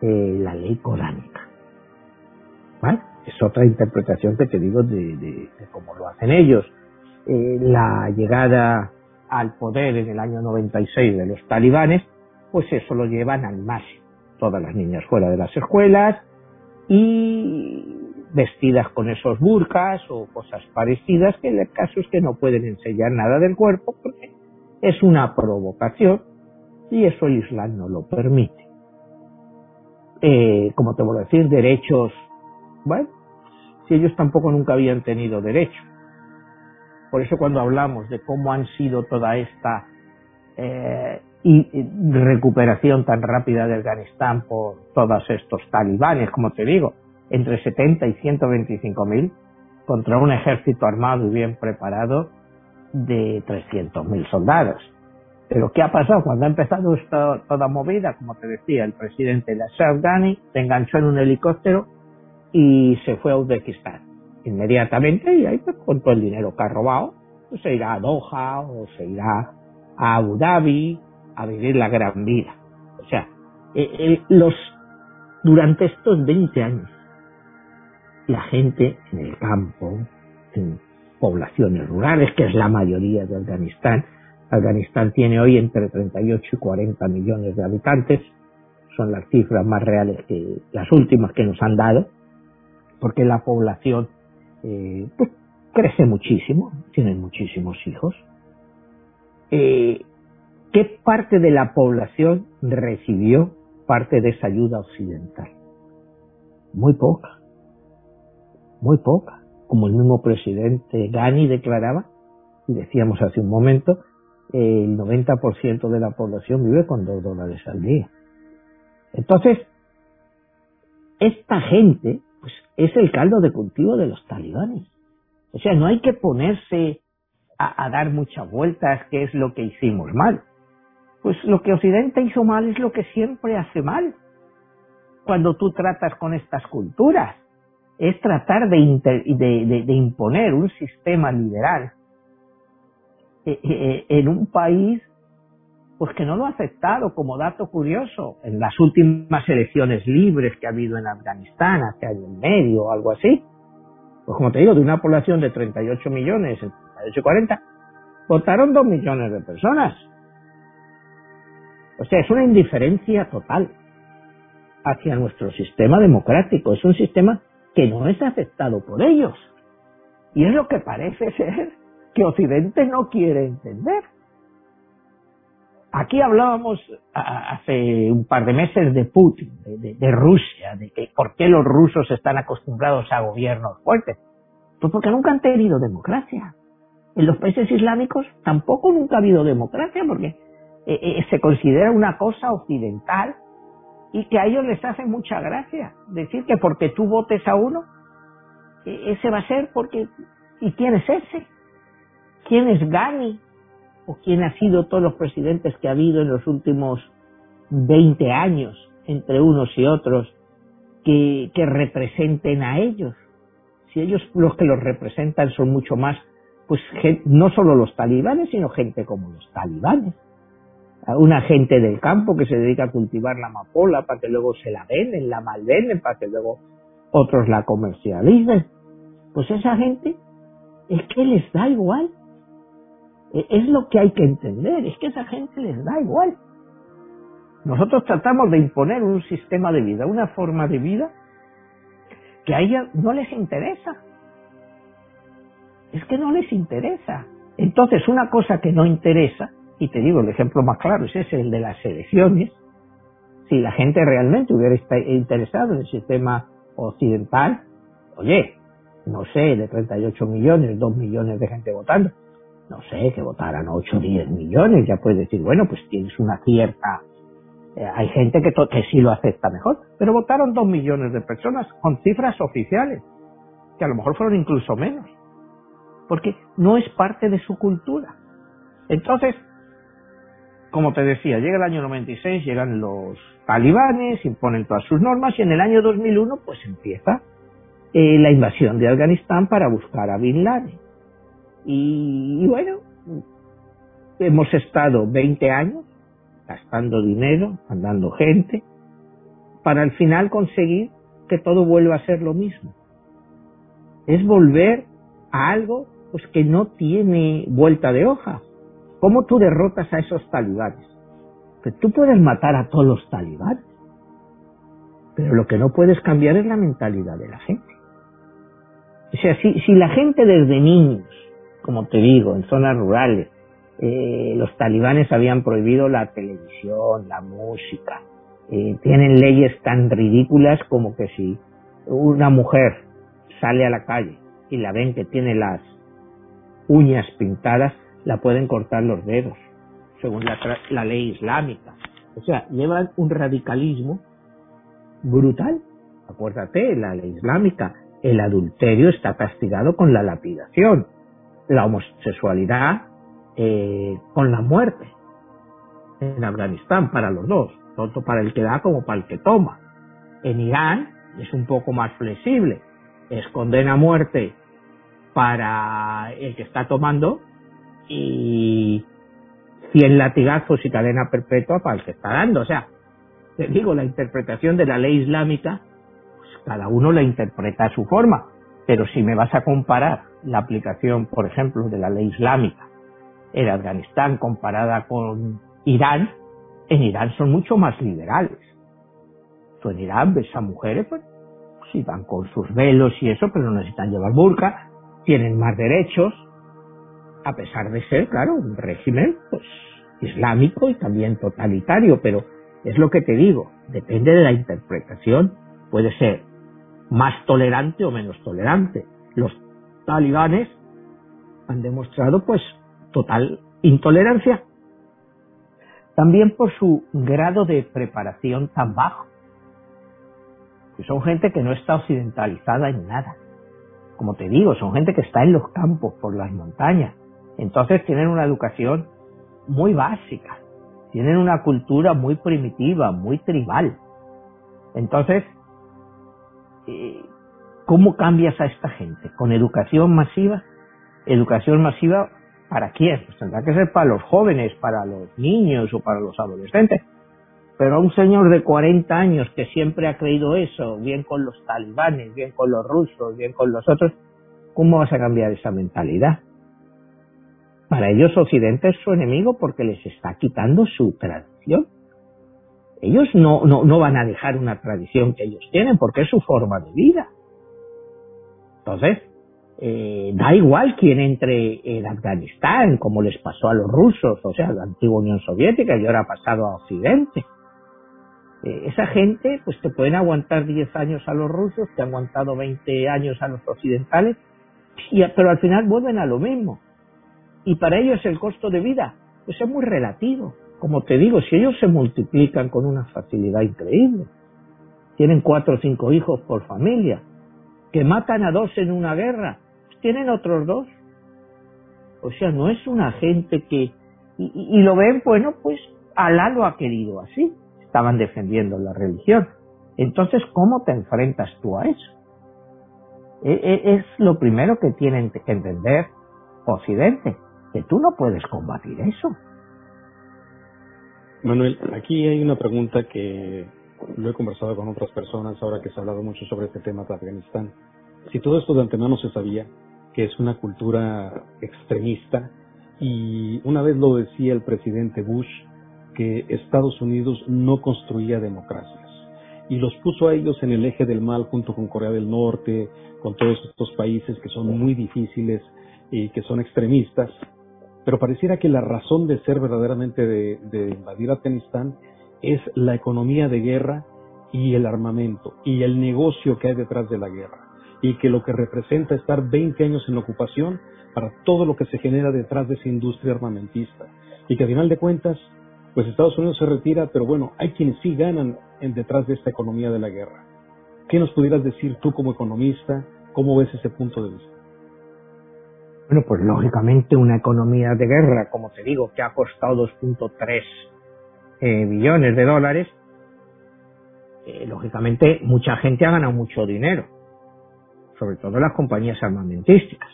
Speaker 3: eh, la ley coránica. ¿Vale? Es otra interpretación que te digo de, cómo lo hacen ellos. Eh, la llegada al poder en el año 96 de los talibanes, pues eso lo llevan al máximo. Todas las niñas fuera de las escuelas y vestidas con esos burkas o cosas parecidas, que el caso es que no pueden enseñar nada del cuerpo porque es una provocación y eso el Islam no lo permite. Eh, como te voy a decir, derechos, bueno, si ellos tampoco nunca habían tenido derecho. Por eso cuando hablamos de cómo han sido toda esta eh, recuperación tan rápida de Afganistán por todos estos talibanes, como te digo, entre 70 y 125 mil contra un ejército armado y bien preparado de 300 mil soldados. Pero ¿qué ha pasado? Cuando ha empezado esta, toda movida, como te decía, el presidente de Ghani se enganchó en un helicóptero y se fue a Uzbekistán. Inmediatamente, y ahí pues, con todo el dinero que ha robado, pues, se irá a Doha o se irá a Abu Dhabi a vivir la gran vida. O sea, eh, eh, los, durante estos 20 años, la gente en el campo, en poblaciones rurales, que es la mayoría de Afganistán. Afganistán tiene hoy entre 38 y 40 millones de habitantes, son las cifras más reales que las últimas que nos han dado, porque la población eh, pues, crece muchísimo, tienen muchísimos hijos. Eh, ¿Qué parte de la población recibió parte de esa ayuda occidental? Muy poca muy poca, como el mismo presidente Ghani declaraba, y decíamos hace un momento, el 90% de la población vive con dos dólares al día. Entonces, esta gente pues, es el caldo de cultivo de los talibanes. O sea, no hay que ponerse a, a dar muchas vueltas qué es lo que hicimos mal. Pues lo que Occidente hizo mal es lo que siempre hace mal. Cuando tú tratas con estas culturas, es tratar de, imponer un sistema liberal eh, eh, en un país pues que no lo ha aceptado como dato curioso en las últimas elecciones libres que ha habido en Afganistán hace año y medio o algo así. Pues como te digo, de una población de 38 millones, 38 40, votaron 2 millones de personas. O sea, es una indiferencia total hacia nuestro sistema democrático. Es un sistema que no es aceptado por ellos. Y es lo que parece ser que Occidente no quiere entender. Aquí hablábamos hace un par de meses de Putin, de, Rusia, de que por qué los rusos están acostumbrados a gobiernos fuertes. Pues porque nunca han tenido democracia. En los países islámicos tampoco nunca ha habido democracia porque eh, eh, se considera una cosa occidental y que a ellos les hace mucha gracia decir que porque tú votes a uno, e, ese va a ser porque... ¿Y quién es ese? ¿Quién es Gani? ¿O quién ha sido todos los presidentes que ha habido en los últimos 20 años entre unos y otros que, representen a ellos? Si ellos los que los representan son mucho más, pues no solo los talibanes, sino gente como los talibanes una gente del campo que se dedica a cultivar la amapola para que luego se la venden, la malvenden, para que luego otros la comercialicen. Pues esa gente es que les da igual. E, es lo que hay que entender, es que esa gente les da igual. Nosotros tratamos de imponer un sistema de vida, una forma de vida que a ellos no les interesa. Es que no les interesa. Entonces, una cosa que no interesa, y te digo, el ejemplo más claro es ese, el de las elecciones. Si la gente realmente hubiera interesado en el sistema occidental, oye, no sé, de 38 millones, 2 millones de gente votando, no sé, que votaran 8 o 10 millones, ya puedes decir, bueno, pues tienes una cierta... Eh, hay gente que, sí lo acepta mejor, pero votaron 2 millones de personas con cifras oficiales, que a lo mejor fueron incluso menos. porque no es parte de su cultura. Entonces, como te decía, llega el año 96, llegan los talibanes, imponen todas sus normas y en el año 2001 pues empieza eh, la invasión de Afganistán para buscar a Bin Laden. Y, bueno, hemos estado 20 años gastando dinero, mandando gente, para al final conseguir que todo vuelva a ser lo mismo. Es volver a algo pues que no tiene vuelta de hoja. ¿Cómo tú derrotas a esos talibanes? Que tú puedes matar a todos los talibanes, pero lo que no puedes cambiar es la mentalidad de la gente. O sea, si, si la gente desde niños, como te digo, en zonas rurales, eh, los talibanes habían prohibido la televisión, la música, eh, tienen leyes tan ridículas como que si una mujer sale a la calle y la ven que tiene las uñas pintadas, la pueden cortar los dedos, según la, la ley islámica. O sea, llevan un radicalismo brutal. Acuérdate, la ley islámica, el adulterio está castigado con la lapidación, la homosexualidad eh, con la muerte en Afganistán para los dos, tanto para el que da como para el que toma. En Irán es un poco más flexible, es condena a muerte para el que está tomando y 100 latigazos y cadena perpetua para el que está dando. O sea, te digo, la interpretación de la ley islámica, pues cada uno la interpreta a su forma. Pero si me vas a comparar la aplicación, por ejemplo, de la ley islámica en Afganistán comparada con Irán, en Irán son mucho más liberales. Tú en Irán ves a mujeres, pues, sí van con sus velos y eso, pero no necesitan llevar burka, tienen más derechos, a pesar de ser, claro, un régimen pues, islámico y también totalitario, pero es lo que te digo, depende de la interpretación, puede ser más tolerante o menos tolerante. Los talibanes han demostrado pues total intolerancia, también por su grado de preparación tan bajo. Son gente que no está occidentalizada en nada. Como te digo, son gente que está en los campos, por las montañas. Entonces tienen una educación muy básica. Tienen una cultura muy primitiva, muy tribal. Entonces, ¿cómo cambias a esta gente? ¿Con educación masiva? ¿Educación masiva para quién? Pues tendrá que ser para los jóvenes, para los niños o para los adolescentes. Pero a un señor de 40 años que siempre ha creído eso, bien con los talibanes, bien con los rusos, bien con los otros, ¿cómo vas a cambiar esa mentalidad? Para ellos Occidente es su enemigo porque les está quitando su tradición. Ellos no, no, no van a dejar una tradición que ellos tienen porque es su forma de vida. Entonces, eh, da igual quién entre en Afganistán, como les pasó a los rusos, o sea, la antigua Unión Soviética y ahora ha pasado a Occidente. Eh, esa gente, pues te pueden aguantar 10 años a los rusos, te han aguantado 20 años a los occidentales, y, pero al final vuelven a lo mismo. Y para ellos el costo de vida, pues es muy relativo. Como te digo, si ellos se multiplican con una facilidad increíble, tienen cuatro o cinco hijos por familia, que matan a dos en una guerra, pues tienen otros dos. O sea, no es una gente que... Y, lo ven, bueno, pues Alá lo ha querido así estaban defendiendo la religión. Entonces, ¿cómo te enfrentas tú a eso? E, e, es lo primero que tienen que entender Occidente, que tú no puedes combatir eso.
Speaker 2: Manuel, aquí hay una pregunta que lo he conversado con otras personas ahora que se ha hablado mucho sobre este tema de Afganistán. Si todo esto de antemano se sabía, que es una cultura extremista, y una vez lo decía el presidente Bush, que Estados Unidos no construía democracias y los puso a ellos en el eje del mal junto con Corea del Norte, con todos estos países que son muy difíciles y que son extremistas. Pero pareciera que la razón de ser verdaderamente de, invadir Afganistán es la economía de guerra y el armamento y el negocio que hay detrás de la guerra y que lo que representa estar 20 años en la ocupación para todo lo que se genera detrás de esa industria armamentista y que a final de cuentas pues Estados Unidos se retira, pero bueno, hay quienes sí ganan en detrás de esta economía de la guerra. ¿Qué nos pudieras decir tú como economista? ¿Cómo ves ese punto de vista?
Speaker 3: Bueno, pues lógicamente una economía de guerra, como te digo, que ha costado 2.3 eh, billones de dólares, eh, lógicamente mucha gente ha ganado mucho dinero, sobre todo las compañías armamentísticas.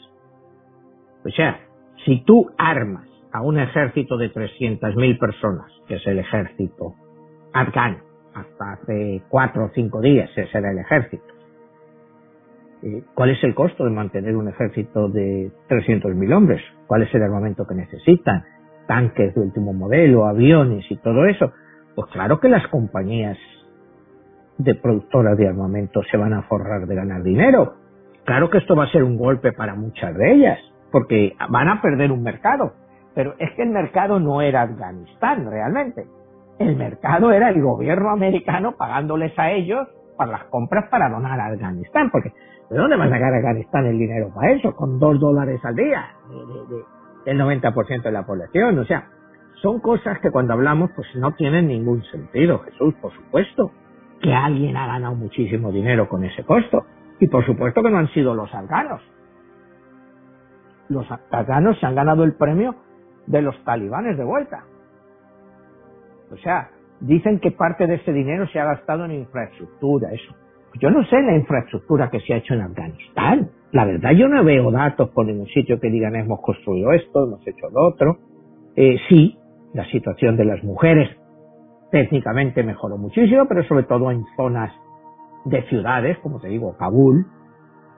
Speaker 3: O sea, si tú armas a un ejército de 300.000 personas, que es el ejército afgano, hasta hace cuatro o cinco días ese era el ejército, ¿cuál es el costo de mantener un ejército de 300.000 hombres? ¿Cuál es el armamento que necesitan? Tanques de último modelo, aviones y todo eso. Pues claro que las compañías de productoras de armamento se van a forrar de ganar dinero. Claro que esto va a ser un golpe para muchas de ellas, porque van a perder un mercado. Pero es que el mercado no era Afganistán realmente. El mercado era el gobierno americano pagándoles a ellos para las compras para donar a Afganistán. Porque ¿de dónde va a sacar el dinero para eso? Con dos dólares al día del 90% de la población. O sea, son cosas que cuando hablamos pues no tienen ningún sentido, Jesús, por supuesto que alguien ha ganado muchísimo dinero con ese costo. Y por supuesto que no han sido los afganos. Los afganos se han ganado el premio de los talibanes de vuelta. O sea, dicen que parte de ese dinero se ha gastado en infraestructura, eso. Yo no sé la infraestructura que se ha hecho en Afganistán. La verdad, yo no veo datos por ningún sitio que digan hemos construido esto, hemos hecho lo otro. Eh, sí, la situación de las mujeres técnicamente mejoró muchísimo, pero sobre todo en zonas de ciudades, como te digo, Kabul,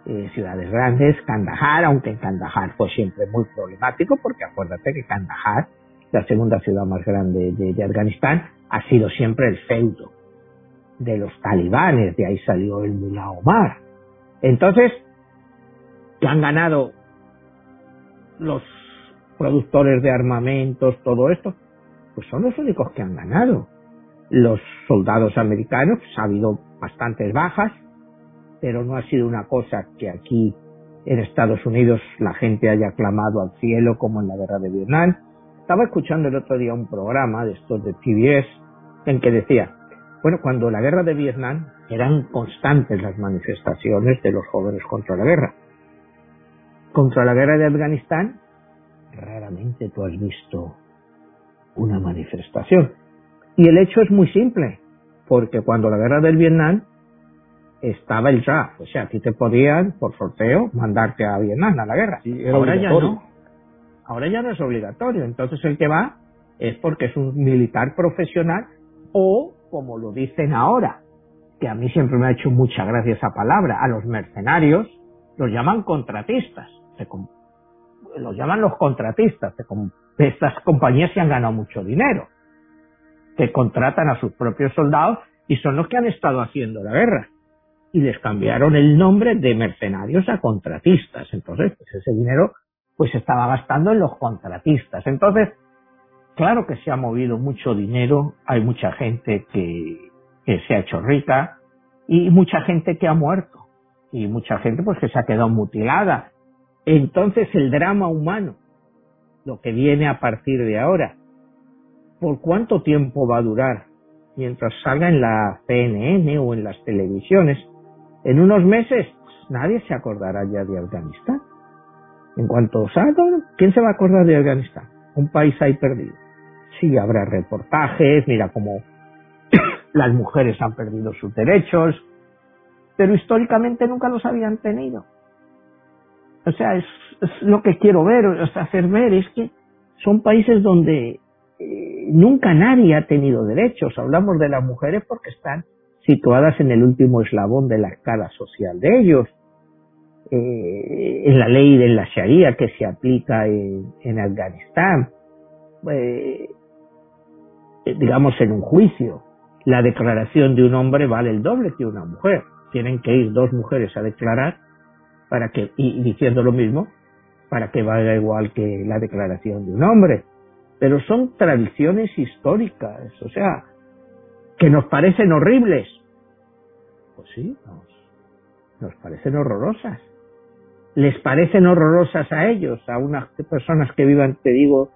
Speaker 3: eh, ciudades grandes, Kandahar, aunque en Kandahar fue siempre muy problemático, porque acuérdate que Kandahar, la segunda ciudad más grande de, Afganistán, ha sido siempre el feudo de los talibanes, de ahí salió el Mullah Omar. Entonces, que han ganado los productores de armamentos, todo esto, pues son los únicos que han ganado los soldados americanos, ha habido bastantes bajas, pero no ha sido una cosa que aquí en Estados Unidos la gente haya clamado al cielo como en la guerra de Vietnam. Estaba escuchando el otro día un programa de estos de PBS en que decía, bueno, cuando la guerra de Vietnam eran constantes las manifestaciones de los jóvenes contra la guerra. Contra la guerra de Afganistán, raramente tú has visto una manifestación. Y el hecho es muy simple, porque cuando la guerra del Vietnam estaba el draft, o sea, a ti te podían, por sorteo, mandarte a Vietnam a la guerra. Ahora ya no. Ahora ya no es obligatorio. Entonces el que va es porque es un militar profesional o, como lo dicen ahora, que a mí siempre me ha hecho mucha gracia esa palabra, a los mercenarios los llaman contratistas. los llaman los contratistas. estas compañías se han ganado mucho dinero que contratan a sus propios soldados y son los que han estado haciendo la guerra. Y les cambiaron el nombre de mercenarios a contratistas. Entonces, pues ese dinero pues se estaba gastando en los contratistas. Entonces, claro que se ha movido mucho dinero, hay mucha gente que, se ha hecho rica y mucha gente que ha muerto y mucha gente pues que se ha quedado mutilada. Entonces el drama humano, lo que viene a partir de ahora, por cuánto tiempo va a durar mientras salga en la CNN o en las televisiones. En unos meses nadie se acordará ya de Afganistán. En cuanto salga, ¿quién se va a acordar de Afganistán? Un país ahí perdido. Sí, habrá reportajes, mira cómo las mujeres han perdido sus derechos, pero históricamente nunca los habían tenido. O sea, es, lo que quiero ver, o hacer ver, es que son países donde eh, nunca nadie ha tenido derechos. Hablamos de las mujeres porque están situadas en el último eslabón de la escala social de ellos. Eh, en la ley de la Sharia que se aplica en, Afganistán, eh, digamos en un juicio, la declaración de un hombre vale el doble que una mujer. Tienen que ir dos mujeres a declarar para que, y diciendo lo mismo, para que valga igual que la declaración de un hombre pero son tradiciones históricas, o sea, que nos parecen horribles. Pues sí, nos, parecen horrorosas. Les parecen horrorosas a ellos, a unas personas que vivan, te digo,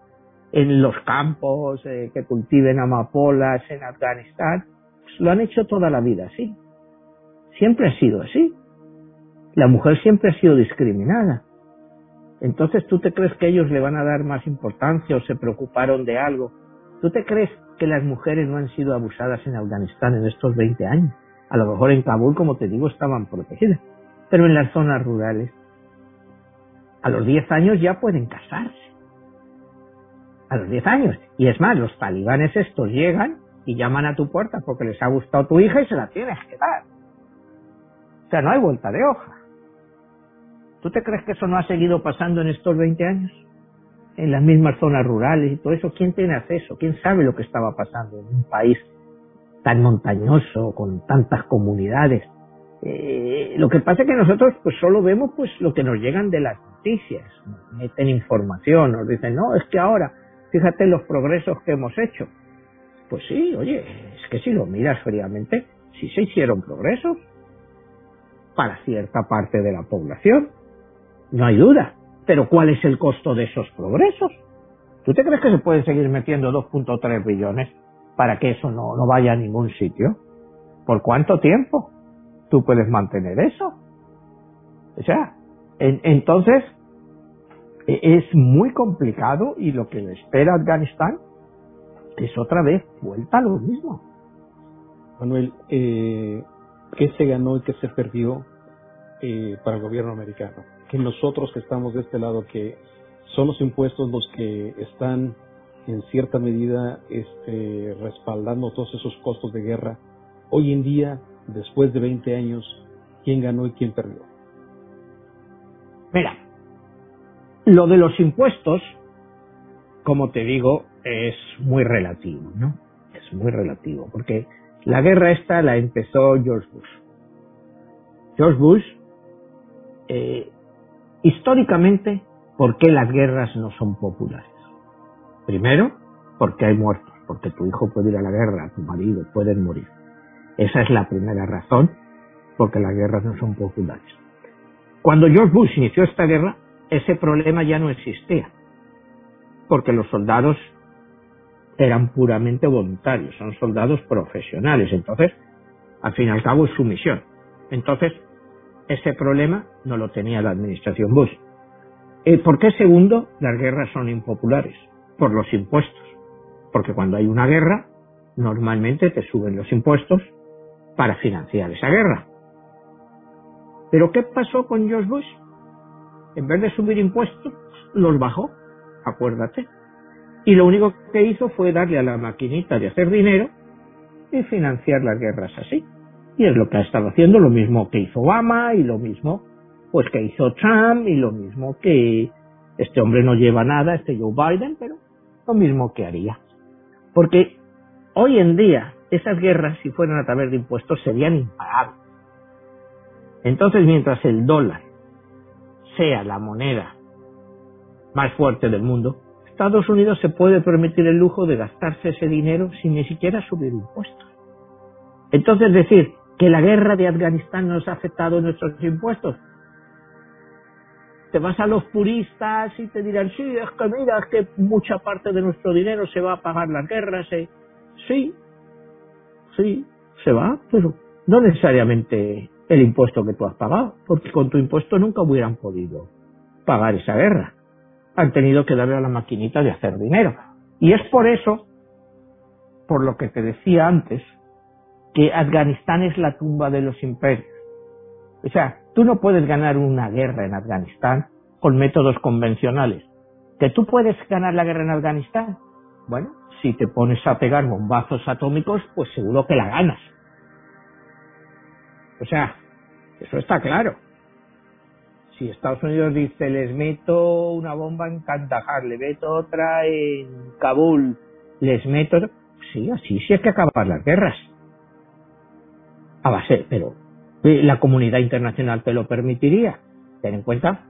Speaker 3: en los campos, eh, que cultiven amapolas en Afganistán. Pues lo han hecho toda la vida así. Siempre ha sido así. La mujer siempre ha sido discriminada. Entonces, ¿tú te crees que ellos le van a dar más importancia o se preocuparon de algo? ¿Tú te crees que las mujeres no han sido abusadas en Afganistán en estos 20 años? A lo mejor en Kabul, como te digo, estaban protegidas, pero en las zonas rurales, a los 10 años ya pueden casarse. A los 10 años. Y es más, los talibanes estos llegan y llaman a tu puerta porque les ha gustado tu hija y se la tienes que dar. O sea, no hay vuelta de hoja. ¿Tú te crees que eso no ha seguido pasando en estos 20 años? En las mismas zonas rurales y todo eso. ¿Quién tiene acceso? ¿Quién sabe lo que estaba pasando en un país tan montañoso, con tantas comunidades? Eh, lo que pasa es que nosotros pues solo vemos pues lo que nos llegan de las noticias, nos meten información, nos dicen, no, es que ahora, fíjate los progresos que hemos hecho. Pues sí, oye, es que si lo miras fríamente, sí se hicieron progresos para cierta parte de la población. No hay duda. Pero ¿cuál es el costo de esos progresos? ¿Tú te crees que se puede seguir metiendo 2.3 billones para que eso no, no vaya a ningún sitio? ¿Por cuánto tiempo tú puedes mantener eso? O sea, entonces e, es muy complicado y lo que le espera Afganistán es otra vez vuelta a lo mismo.
Speaker 2: Manuel, eh, ¿qué se ganó y qué se perdió eh, para el gobierno americano? que nosotros que estamos de este lado, que son los impuestos los que están en cierta medida este, respaldando todos esos costos de guerra, hoy en día, después de 20 años, ¿quién ganó y quién perdió?
Speaker 3: Mira, lo de los impuestos, como te digo, es muy relativo, ¿no? Es muy relativo, porque la guerra esta la empezó George Bush. George Bush eh, Históricamente, ¿por qué las guerras no son populares? Primero, porque hay muertos, porque tu hijo puede ir a la guerra, tu marido puede morir. Esa es la primera razón por qué las guerras no son populares. Cuando George Bush inició esta guerra, ese problema ya no existía, porque los soldados eran puramente voluntarios, son soldados profesionales, entonces, al fin y al cabo es su misión. Entonces, ese problema no lo tenía la administración Bush. Eh, ¿Por qué segundo? Las guerras son impopulares. Por los impuestos. Porque cuando hay una guerra, normalmente te suben los impuestos para financiar esa guerra. Pero ¿qué pasó con George Bush? En vez de subir impuestos, los bajó, acuérdate. Y lo único que hizo fue darle a la maquinita de hacer dinero y financiar las guerras así. Y es lo que ha estado haciendo, lo mismo que hizo Obama y lo mismo pues que hizo Trump y lo mismo que este hombre no lleva nada, este Joe Biden, pero lo mismo que haría. Porque hoy en día esas guerras, si fueran a través de impuestos, serían imparables. Entonces, mientras el dólar sea la moneda más fuerte del mundo, Estados Unidos se puede permitir el lujo de gastarse ese dinero sin ni siquiera subir impuestos. Entonces, decir, que la guerra de Afganistán nos ha afectado nuestros impuestos. Te vas a los puristas y te dirán, sí, es que mira, es que mucha parte de nuestro dinero se va a pagar las guerras. ¿eh? Sí, sí, se va, pero no necesariamente el impuesto que tú has pagado, porque con tu impuesto nunca hubieran podido pagar esa guerra. Han tenido que darle a la maquinita de hacer dinero. Y es por eso, por lo que te decía antes, que Afganistán es la tumba de los imperios. O sea, tú no puedes ganar una guerra en Afganistán con métodos convencionales. ¿Que tú puedes ganar la guerra en Afganistán? Bueno, si te pones a pegar bombazos atómicos, pues seguro que la ganas. O sea, eso está claro. Si Estados Unidos dice, les meto una bomba en Kandahar, le meto otra en Kabul, les meto... Sí, así sí hay que acabar las guerras a base, pero eh, la comunidad internacional te lo permitiría. Ten en cuenta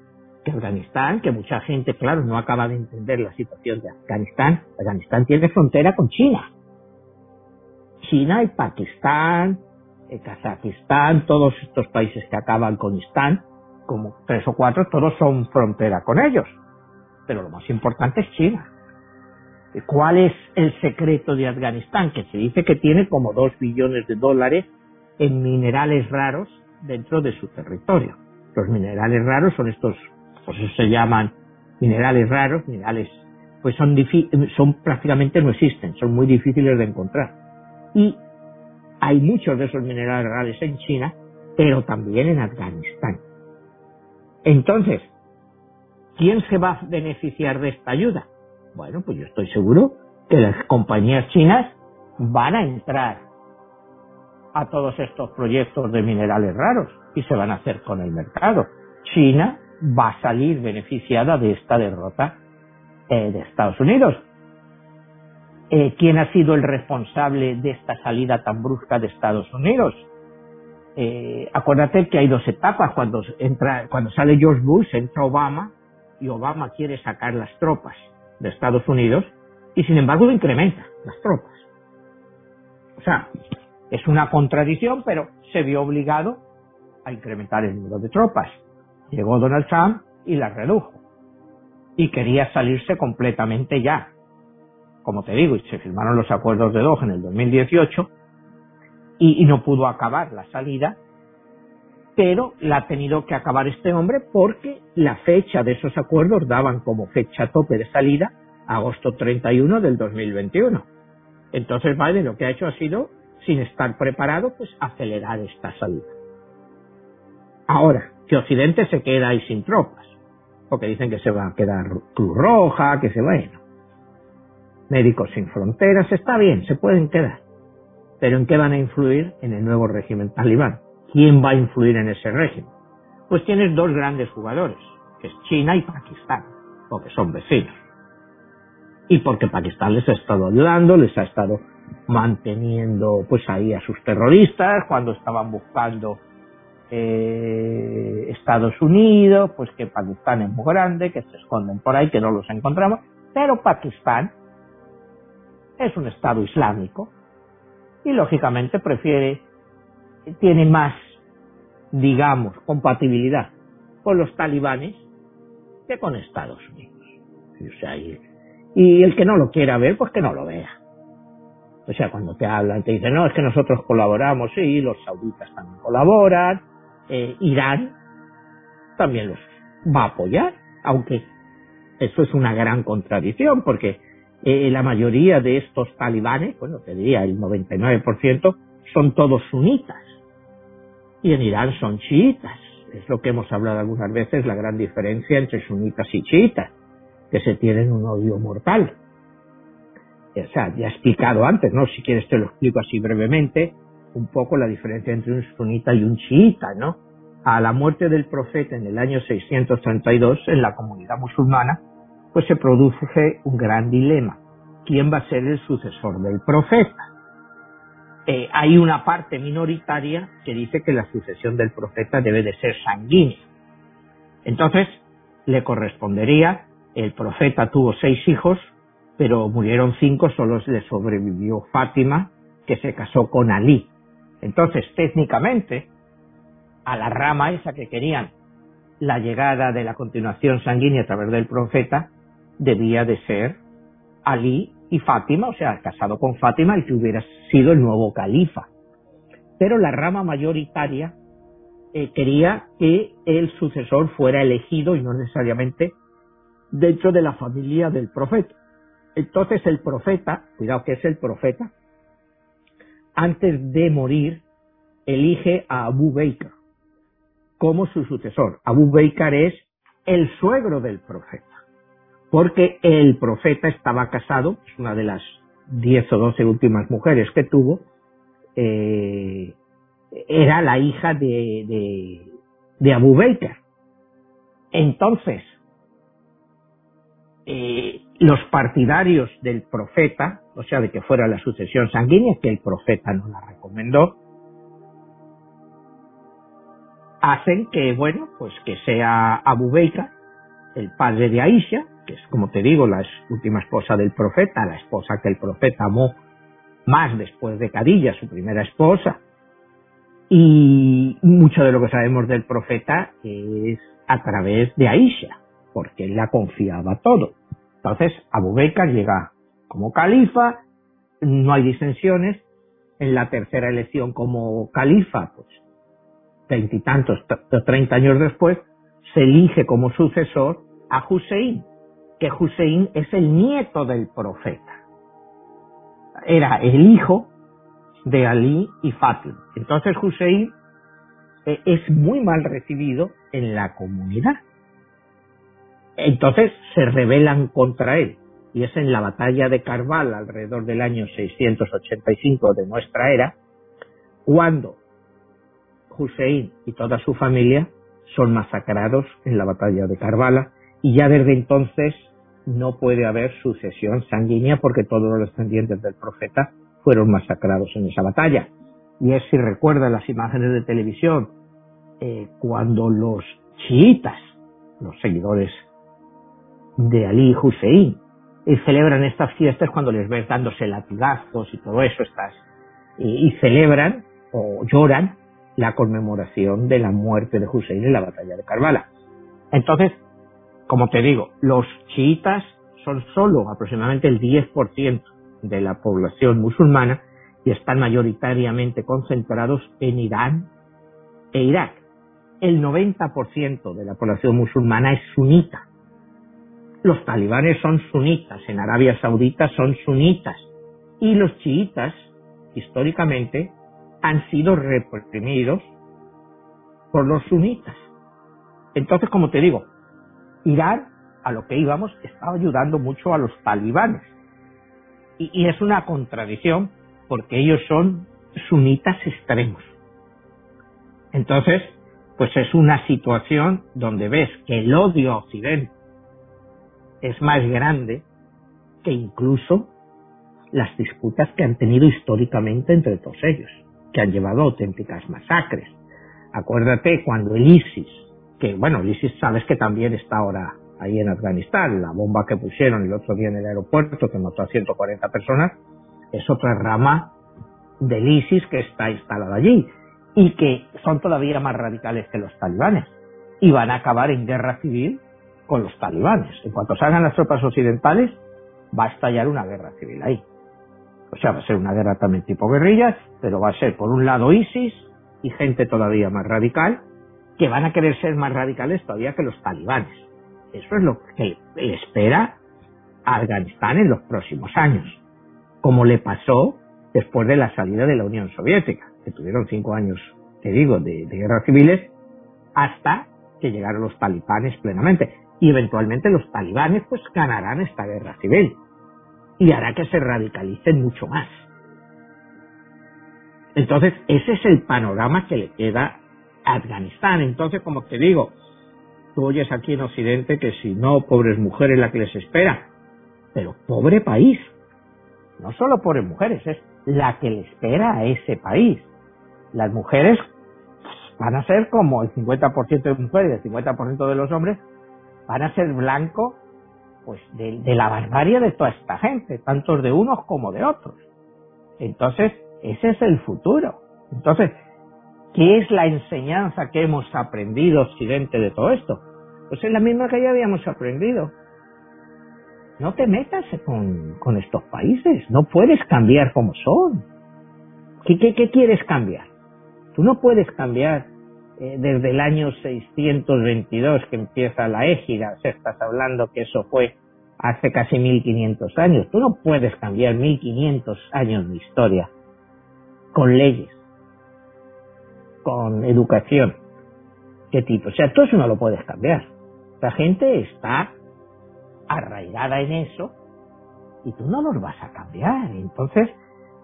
Speaker 3: que Afganistán, que mucha gente, claro, no acaba de entender la situación de Afganistán. Afganistán tiene frontera con China. China y Pakistán, Kazajistán, todos estos países que acaban con Istán, como tres o cuatro, todos son frontera con ellos. Pero lo más importante es China. ¿Cuál es el secreto de Afganistán? Que se dice que tiene como dos billones de dólares en minerales raros dentro de su territorio. Los minerales raros son estos, pues eso se llaman minerales raros, minerales, pues son, son prácticamente no existen, son muy difíciles de encontrar. Y hay muchos de esos minerales raros en China, pero también en Afganistán. Entonces, ¿quién se va a beneficiar de esta ayuda? Bueno, pues yo estoy seguro que las compañías chinas van a entrar a todos estos proyectos de minerales raros y se van a hacer con el mercado. China va a salir beneficiada de esta derrota de Estados Unidos. Eh, ¿Quién ha sido el responsable de esta salida tan brusca de Estados Unidos? Eh, acuérdate que hay dos etapas. Cuando, entra, cuando sale George Bush, entra Obama y Obama quiere sacar las tropas de Estados Unidos y sin embargo incrementa las tropas. O sea, es una contradicción, pero se vio obligado a incrementar el número de tropas. Llegó Donald Trump y las redujo. Y quería salirse completamente ya. Como te digo, se firmaron los acuerdos de Doha en el 2018 y, y no pudo acabar la salida, pero la ha tenido que acabar este hombre porque la fecha de esos acuerdos daban como fecha tope de salida agosto 31 del 2021. Entonces Biden lo que ha hecho ha sido, sin estar preparado, pues acelerar esta salida. Ahora, que Occidente se queda ahí sin tropas, porque dicen que se va a quedar Cruz Roja, que se va, bueno. Médicos sin fronteras, está bien, se pueden quedar. Pero ¿en qué van a influir en el nuevo régimen talibán? ¿Quién va a influir en ese régimen? Pues tienes dos grandes jugadores, que es China y Pakistán, porque son vecinos y porque Pakistán les ha estado ayudando, les ha estado manteniendo pues ahí a sus terroristas cuando estaban buscando eh, Estados Unidos, pues que Pakistán es muy grande, que se esconden por ahí, que no los encontramos, pero Pakistán es un Estado islámico y lógicamente prefiere, tiene más, digamos, compatibilidad con los talibanes que con Estados Unidos. Y el que no lo quiera ver, pues que no lo vea. O sea, cuando te hablan, te dicen, no, es que nosotros colaboramos, sí, los sauditas también colaboran, eh, Irán también los va a apoyar, aunque eso es una gran contradicción, porque eh, la mayoría de estos talibanes, bueno, te diría el 99%, son todos sunitas. Y en Irán son chiitas. Es lo que hemos hablado algunas veces, la gran diferencia entre sunitas y chiitas que se tienen un odio mortal. O sea, ya he explicado antes, ¿no? Si quieres te lo explico así brevemente, un poco la diferencia entre un sunita y un chiita, ¿no? A la muerte del profeta en el año 632 en la comunidad musulmana, pues se produce un gran dilema. ¿Quién va a ser el sucesor del profeta? Eh, hay una parte minoritaria que dice que la sucesión del profeta debe de ser sanguínea. Entonces, le correspondería el profeta tuvo seis hijos, pero murieron cinco, solo le sobrevivió Fátima, que se casó con Alí. Entonces, técnicamente, a la rama esa que querían la llegada de la continuación sanguínea a través del profeta, debía de ser Alí y Fátima, o sea, casado con Fátima, y que hubiera sido el nuevo califa. Pero la rama mayoritaria eh, quería que el sucesor fuera elegido y no necesariamente dentro de la familia del profeta. Entonces el profeta, cuidado que es el profeta, antes de morir, elige a Abu Bakr como su sucesor. Abu Bakr es el suegro del profeta, porque el profeta estaba casado, una de las diez o doce últimas mujeres que tuvo, eh, era la hija de, de, de Abu Bakr. Entonces, eh, los partidarios del profeta, o sea, de que fuera la sucesión sanguínea, que el profeta no la recomendó, hacen que, bueno, pues que sea Abu Beika, el padre de Aisha, como te digo, la última esposa del profeta, la esposa que el profeta amó más después de Cadilla, su primera esposa, y mucho de lo que sabemos del profeta es a través de Aisha, porque él la confiaba todo. Entonces, Abu Bakr llega como califa, no hay disensiones. En la tercera elección como califa, pues veintitantos, treinta años después, se elige como sucesor a Hussein, que Hussein es el nieto del profeta. Era el hijo de Ali y Fatima. Entonces Hussein eh, es muy mal recibido en la comunidad. Entonces se rebelan contra él. Y es en la batalla de Karbala, alrededor del año 685 de nuestra era, cuando Hussein y toda su familia son masacrados en la batalla de Karbala y ya desde entonces no puede haber sucesión sanguínea porque todos los descendientes del profeta fueron masacrados en esa batalla. Y es si recuerda las imágenes de televisión, eh, cuando los chiitas, los seguidores de Ali Hussein, y celebran estas fiestas cuando les ves dándose latigazos y todo eso, estás, y, celebran o lloran la conmemoración de la muerte de Hussein en la batalla de Karbala. Entonces, como te digo, los chiitas son solo aproximadamente el 10% de la población musulmana y están mayoritariamente concentrados en Irán e Irak. El 90% de la población musulmana es sunita los talibanes son sunitas, en Arabia Saudita son sunitas y los chiitas, históricamente, han sido reprimidos por los sunitas. Entonces, como te digo, Irán, a lo que íbamos, estaba ayudando mucho a los talibanes. Y, es una contradicción porque ellos son sunitas extremos. Entonces, pues es una situación donde ves que el odio a Occidente es más grande que incluso las disputas que han tenido históricamente entre todos ellos, que han llevado a auténticas masacres. Acuérdate cuando el ISIS, que bueno, el ISIS sabes que también está ahora ahí en Afganistán, la bomba que pusieron el otro día en el aeropuerto que mató a 140 personas, es otra rama del ISIS que está instalada allí y que son todavía más radicales que los talibanes y van a acabar en guerra civil con los talibanes. En cuanto salgan las tropas occidentales, va a estallar una guerra civil ahí. O sea, va a ser una guerra también tipo guerrillas, pero va a ser por un lado ISIS y gente todavía más radical, que van a querer ser más radicales todavía que los talibanes. Eso es lo que le espera a Afganistán en los próximos años, como le pasó después de la salida de la Unión Soviética, que tuvieron cinco años, te digo, de, guerras civiles, hasta que llegaron los talibanes plenamente y eventualmente los talibanes pues ganarán esta guerra civil y hará que se radicalicen mucho más. Entonces, ese es el panorama que le queda Afganistán. Entonces, como te digo, tú oyes aquí en Occidente que si no, pobres mujeres la que les espera, pero pobre país. No solo pobres mujeres, es la que le espera a ese país. Las mujeres van a ser como el 50% de mujeres y el 50% de los hombres, van a ser blanco pues de, la barbarie de toda esta gente, tanto de unos como de otros. Entonces, ese es el futuro. Entonces, ¿qué es la enseñanza que hemos aprendido Occidente de todo esto? Pues es la misma que ya habíamos aprendido. No te metas con, con estos países, no puedes cambiar como son. ¿Qué, qué, quieres cambiar? Tú no puedes cambiar eh, desde el año 622 que empieza la égida, o sea, estás hablando que eso fue hace casi 1500 años. Tú no puedes cambiar 1500 años de historia con leyes, con educación. ¿Qué tipo? O sea, tú eso no lo puedes cambiar. La gente está arraigada en eso y tú no los vas a cambiar. Entonces,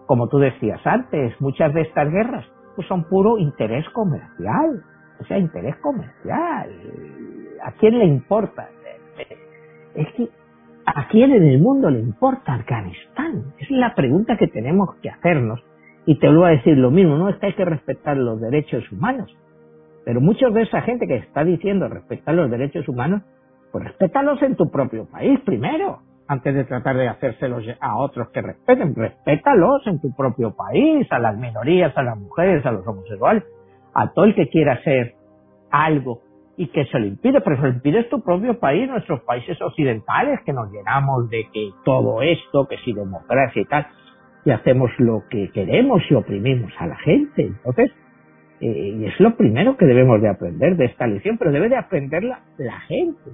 Speaker 3: como tú decías antes, muchas de estas guerras pues son puro interés comercial. O sea, interés comercial. ¿A quién le importa? Es que, ¿a quién en el mundo le importa Afganistán? Es la pregunta que tenemos que hacernos. Y te vuelvo a decir lo mismo, no es que hay que respetar los derechos humanos. Pero muchos de esa gente que está diciendo respetar los derechos humanos, pues respétalos en tu propio país primero antes de tratar de hacérselos a otros que respeten. Respétalos en tu propio país, a las minorías, a las mujeres, a los homosexuales, a todo el que quiera hacer algo y que se lo impide, pero se lo impide tu propio país, nuestros países occidentales, que nos llenamos de que todo esto, que si democracia y tal, y hacemos lo que queremos y oprimimos a la gente. Entonces, eh, y es lo primero que debemos de aprender de esta lección, pero debe de aprenderla la gente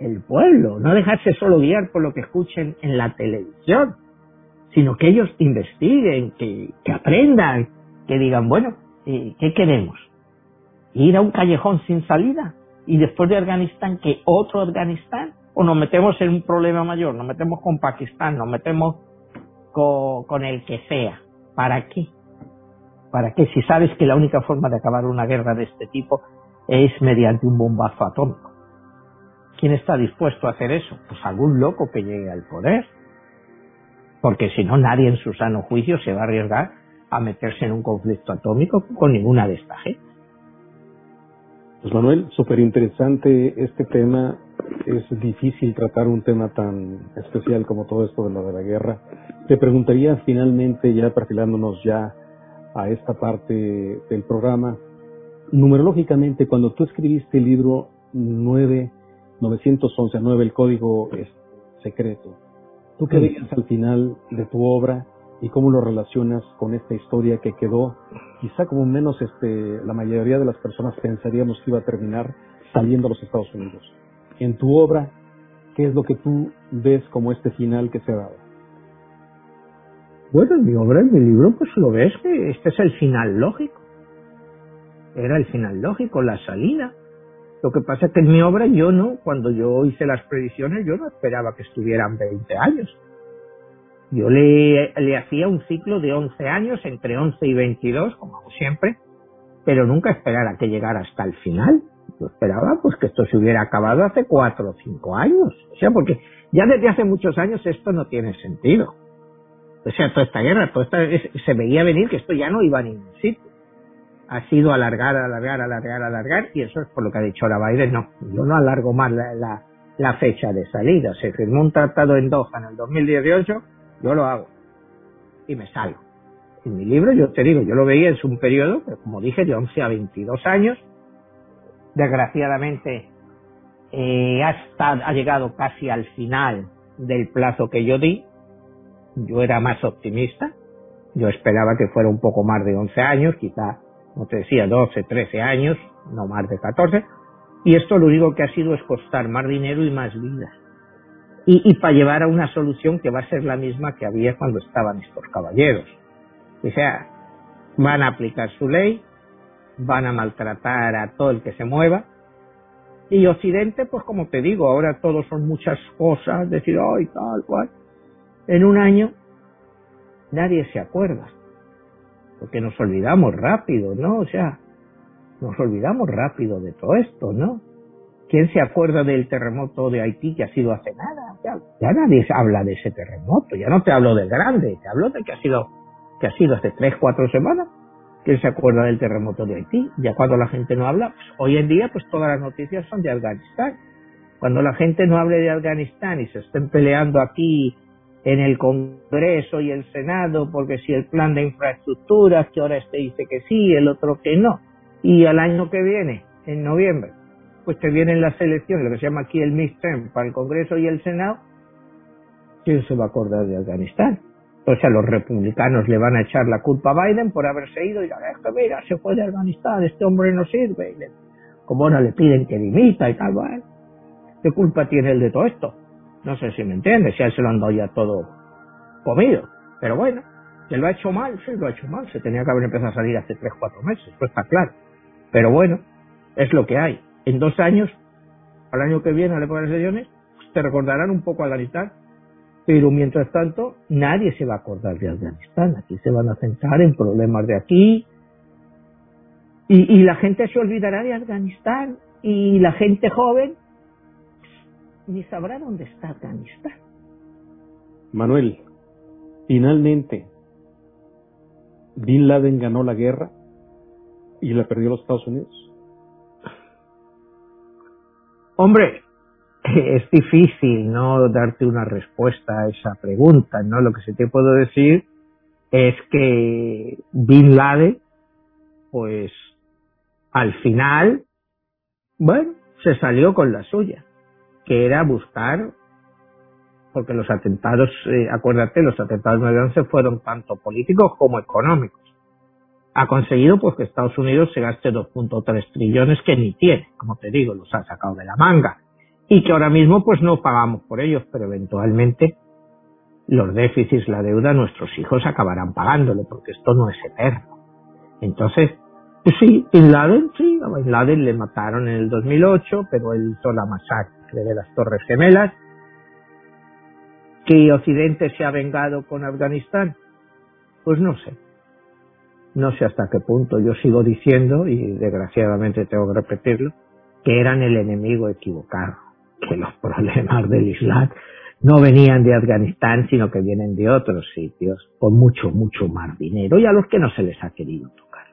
Speaker 3: el pueblo, no dejarse solo guiar por lo que escuchen en la televisión, sino que ellos investiguen, que, que aprendan, que digan, bueno, eh, ¿qué queremos? ¿Ir a un callejón sin salida? ¿Y después de Afganistán, que otro Afganistán? ¿O nos metemos en un problema mayor? ¿Nos metemos con Pakistán? ¿Nos metemos con, con el que sea? ¿Para qué? ¿Para qué? Si sabes que la única forma de acabar una guerra de este tipo es mediante un bombazo atómico. ¿Quién está dispuesto a hacer eso? Pues algún loco que llegue al poder. Porque si no, nadie en su sano juicio se va a arriesgar a meterse en un conflicto atómico con ninguna de estas gente.
Speaker 2: Pues Manuel, súper interesante este tema. Es difícil tratar un tema tan especial como todo esto de lo de la guerra. Te preguntaría finalmente, ya perfilándonos ya a esta parte del programa, numerológicamente, cuando tú escribiste el libro 9 911, 9, el código es secreto. ¿Tú qué dices al final de tu obra y cómo lo relacionas con esta historia que quedó, quizá como menos este, la mayoría de las personas pensaríamos que iba a terminar saliendo a los Estados Unidos? En tu obra, ¿qué es lo que tú ves como este final que se ha dado?
Speaker 3: Bueno, en mi obra, en mi libro, pues lo ves que este es el final lógico. Era el final lógico, la salida lo que pasa es que en mi obra yo no, cuando yo hice las predicciones, yo no esperaba que estuvieran 20 años. Yo le, le hacía un ciclo de 11 años, entre 11 y 22, como hago siempre, pero nunca esperara que llegara hasta el final. Yo esperaba pues que esto se hubiera acabado hace 4 o 5 años. O sea, porque ya desde hace muchos años esto no tiene sentido. O sea, toda esta guerra, toda esta, se veía venir que esto ya no iba a ningún sitio ha sido alargar, alargar, alargar, alargar, y eso es por lo que ha dicho ahora Biden, no, yo no alargo más la, la, fecha de salida. Se firmó un tratado en Doha en el 2018, yo lo hago y me salgo. En mi libro, yo te digo, yo lo veía, es un periodo, como dije, de 11 a 22 años. Desgraciadamente, eh, ha, llegado casi al final del plazo que yo di. Yo era más optimista. Yo esperaba que fuera un poco más de 11 años, quizá como te decía, 12, 13 años, no más de 14, y esto lo único que ha sido es costar más dinero y más vida. Y, y para llevar a una solución que va a ser la misma que había cuando estaban estos caballeros. O sea, van a aplicar su ley, van a maltratar a todo el que se mueva, y Occidente, pues como te digo, ahora todos son muchas cosas, decir, ay, tal cual. En un año nadie se acuerda porque nos olvidamos rápido, ¿no? O sea, nos olvidamos rápido de todo esto, ¿no? ¿Quién se acuerda del terremoto de Haití que ha sido hace nada? Ya, nadie habla de ese terremoto, ya no te hablo del grande, te hablo de que ha sido, que ha sido hace tres, cuatro semanas. ¿Quién se acuerda del terremoto de Haití? Ya cuando la gente no habla, pues hoy en día pues todas las noticias son de Afganistán. Cuando la gente no hable de Afganistán y se estén peleando aquí en el Congreso y el Senado, porque si el plan de infraestructuras, que ahora este dice que sí, el otro que no, y al año que viene, en noviembre, pues te vienen las elecciones, lo que se llama aquí el midterm, para el Congreso y el Senado, ¿quién se va a acordar de Afganistán? O sea, los republicanos le van a echar la culpa a Biden por haberse ido y dirán, es que mira, se fue de Afganistán, este hombre no sirve, como ahora le piden que dimita y tal, bueno, ¿qué culpa tiene él de todo esto? No sé si me entiendes, si a él se lo han dado ya todo comido. Pero bueno, que lo ha hecho mal, sí, lo ha hecho mal. Se tenía que haber empezado a salir hace tres, cuatro meses, pues está claro. Pero bueno, es lo que hay. En dos años, al año que viene, de las elecciones, te recordarán un poco Afganistán. Pero mientras tanto, nadie se va a acordar de Afganistán. Aquí se van a centrar en problemas de aquí. Y, y la gente se olvidará de Afganistán. Y la gente joven ni sabrá dónde está Afganistán.
Speaker 2: Manuel, finalmente, Bin Laden ganó la guerra y la perdió los Estados Unidos.
Speaker 3: Hombre, es difícil no darte una respuesta a esa pregunta, ¿no? Lo que sí te puedo decir es que Bin Laden, pues, al final, bueno, se salió con la suya que era buscar, porque los atentados, eh, acuérdate, los atentados de 11 fueron tanto políticos como económicos. Ha conseguido pues que Estados Unidos se gaste 2.3 trillones que ni tiene, como te digo, los ha sacado de la manga. Y que ahora mismo pues no pagamos por ellos, pero eventualmente los déficits, la deuda, nuestros hijos acabarán pagándolo, porque esto no es eterno. Entonces, pues sí, Bin Laden, sí, a Bin Laden le mataron en el 2008, pero él hizo la masacre de las Torres Gemelas. ¿Que Occidente se ha vengado con Afganistán? Pues no sé. No sé hasta qué punto. Yo sigo diciendo, y desgraciadamente tengo que repetirlo, que eran el enemigo equivocado, que los problemas del Islam no venían de Afganistán, sino que vienen de otros sitios, con mucho, mucho más dinero, y a los que no se les ha querido tocar.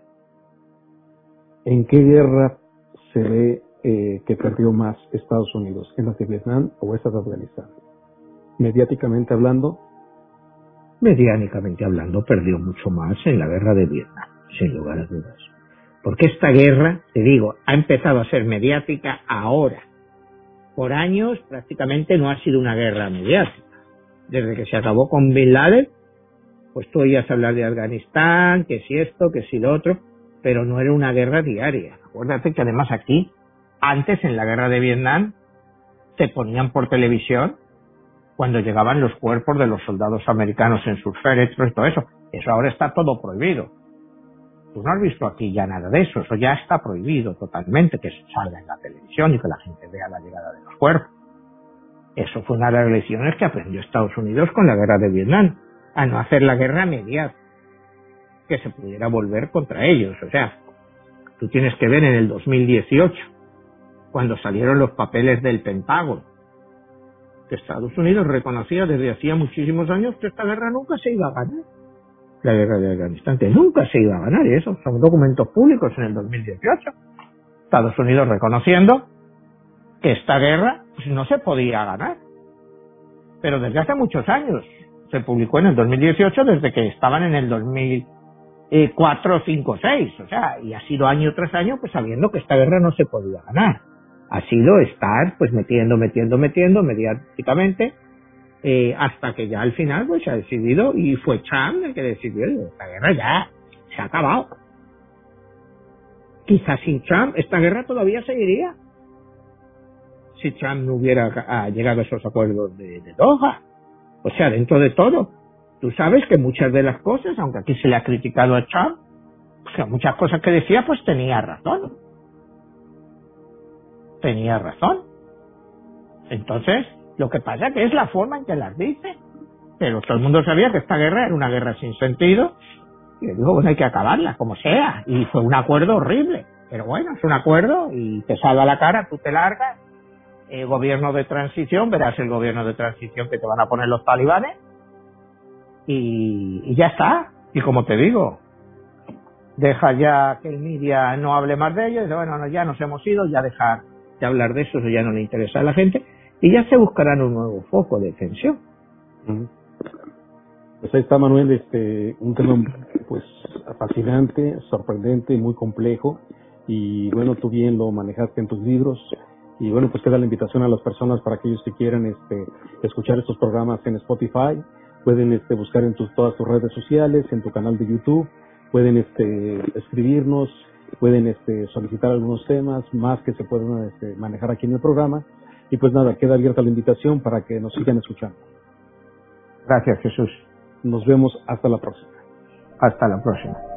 Speaker 2: ¿En qué guerra se ve eh, que perdió más Estados Unidos? ¿En la de Vietnam o esta de Afganistán? Mediáticamente hablando.
Speaker 3: Mediáticamente hablando, perdió mucho más en la guerra de Vietnam, sin lugar a dudas. Porque esta guerra, te digo, ha empezado a ser mediática ahora. Por años prácticamente no ha sido una guerra mediática. Desde que se acabó con Bin Laden, pues tú oías hablar de Afganistán, que si esto, que si lo otro, pero no era una guerra diaria. Acuérdate que además aquí, antes en la guerra de Vietnam, se ponían por televisión cuando llegaban los cuerpos de los soldados americanos en sus féretros y todo eso. Eso ahora está todo prohibido. Tú no has visto aquí ya nada de eso, eso ya está prohibido totalmente, que salga en la televisión y que la gente vea la llegada de los cuerpos. Eso fue una de las lecciones que aprendió Estados Unidos con la guerra de Vietnam, a no hacer la guerra mediática, que se pudiera volver contra ellos. O sea, tú tienes que ver en el 2018, cuando salieron los papeles del Pentágono, que Estados Unidos reconocía desde hacía muchísimos años que esta guerra nunca se iba a ganar la guerra de Afganistán, que nunca se iba a ganar, y eso son documentos públicos en el 2018. Estados Unidos reconociendo que esta guerra pues, no se podía ganar. Pero desde hace muchos años, se publicó en el 2018 desde que estaban en el 2004, 5, 6, o sea, y ha sido año tras año pues sabiendo que esta guerra no se podía ganar. Ha sido estar pues metiendo, metiendo, metiendo mediáticamente eh, hasta que ya al final pues se ha decidido y fue Trump el que decidió. Esta guerra ya se ha acabado quizás sin Trump esta guerra todavía seguiría. Si Trump no hubiera llegado a esos acuerdos de, de Doha. O sea dentro de todo tú sabes que muchas de las cosas aunque aquí se le ha criticado a Trump o sea, muchas cosas que decía pues tenía razón. Tenía razón. Entonces lo que pasa que es la forma en que las dice. Pero todo el mundo sabía que esta guerra era una guerra sin sentido. Y le dijo, bueno, hay que acabarla, como sea. Y fue un acuerdo horrible. Pero bueno, es un acuerdo y te salva la cara, tú te largas. Gobierno de transición, verás el gobierno de transición que te van a poner los talibanes. Y, y ya está. Y como te digo, deja ya que el media no hable más de ello. Dice, bueno, ya nos hemos ido, ya dejar de hablar de eso, eso ya no le interesa a la gente y ya se buscarán un nuevo foco de tensión.
Speaker 2: Pues ahí está Manuel, este, un tema pues fascinante, sorprendente, muy complejo. Y bueno, tú bien lo manejaste en tus libros. Y bueno, pues queda la invitación a las personas para aquellos que quieran este, escuchar estos programas en Spotify, pueden este, buscar en tus, todas tus redes sociales, en tu canal de YouTube, pueden este, escribirnos, pueden este, solicitar algunos temas más que se pueden este, manejar aquí en el programa y pues nada, queda abierta la invitación para que nos sigan escuchando.
Speaker 3: Gracias, Jesús.
Speaker 2: Nos vemos hasta la próxima.
Speaker 3: Hasta la próxima.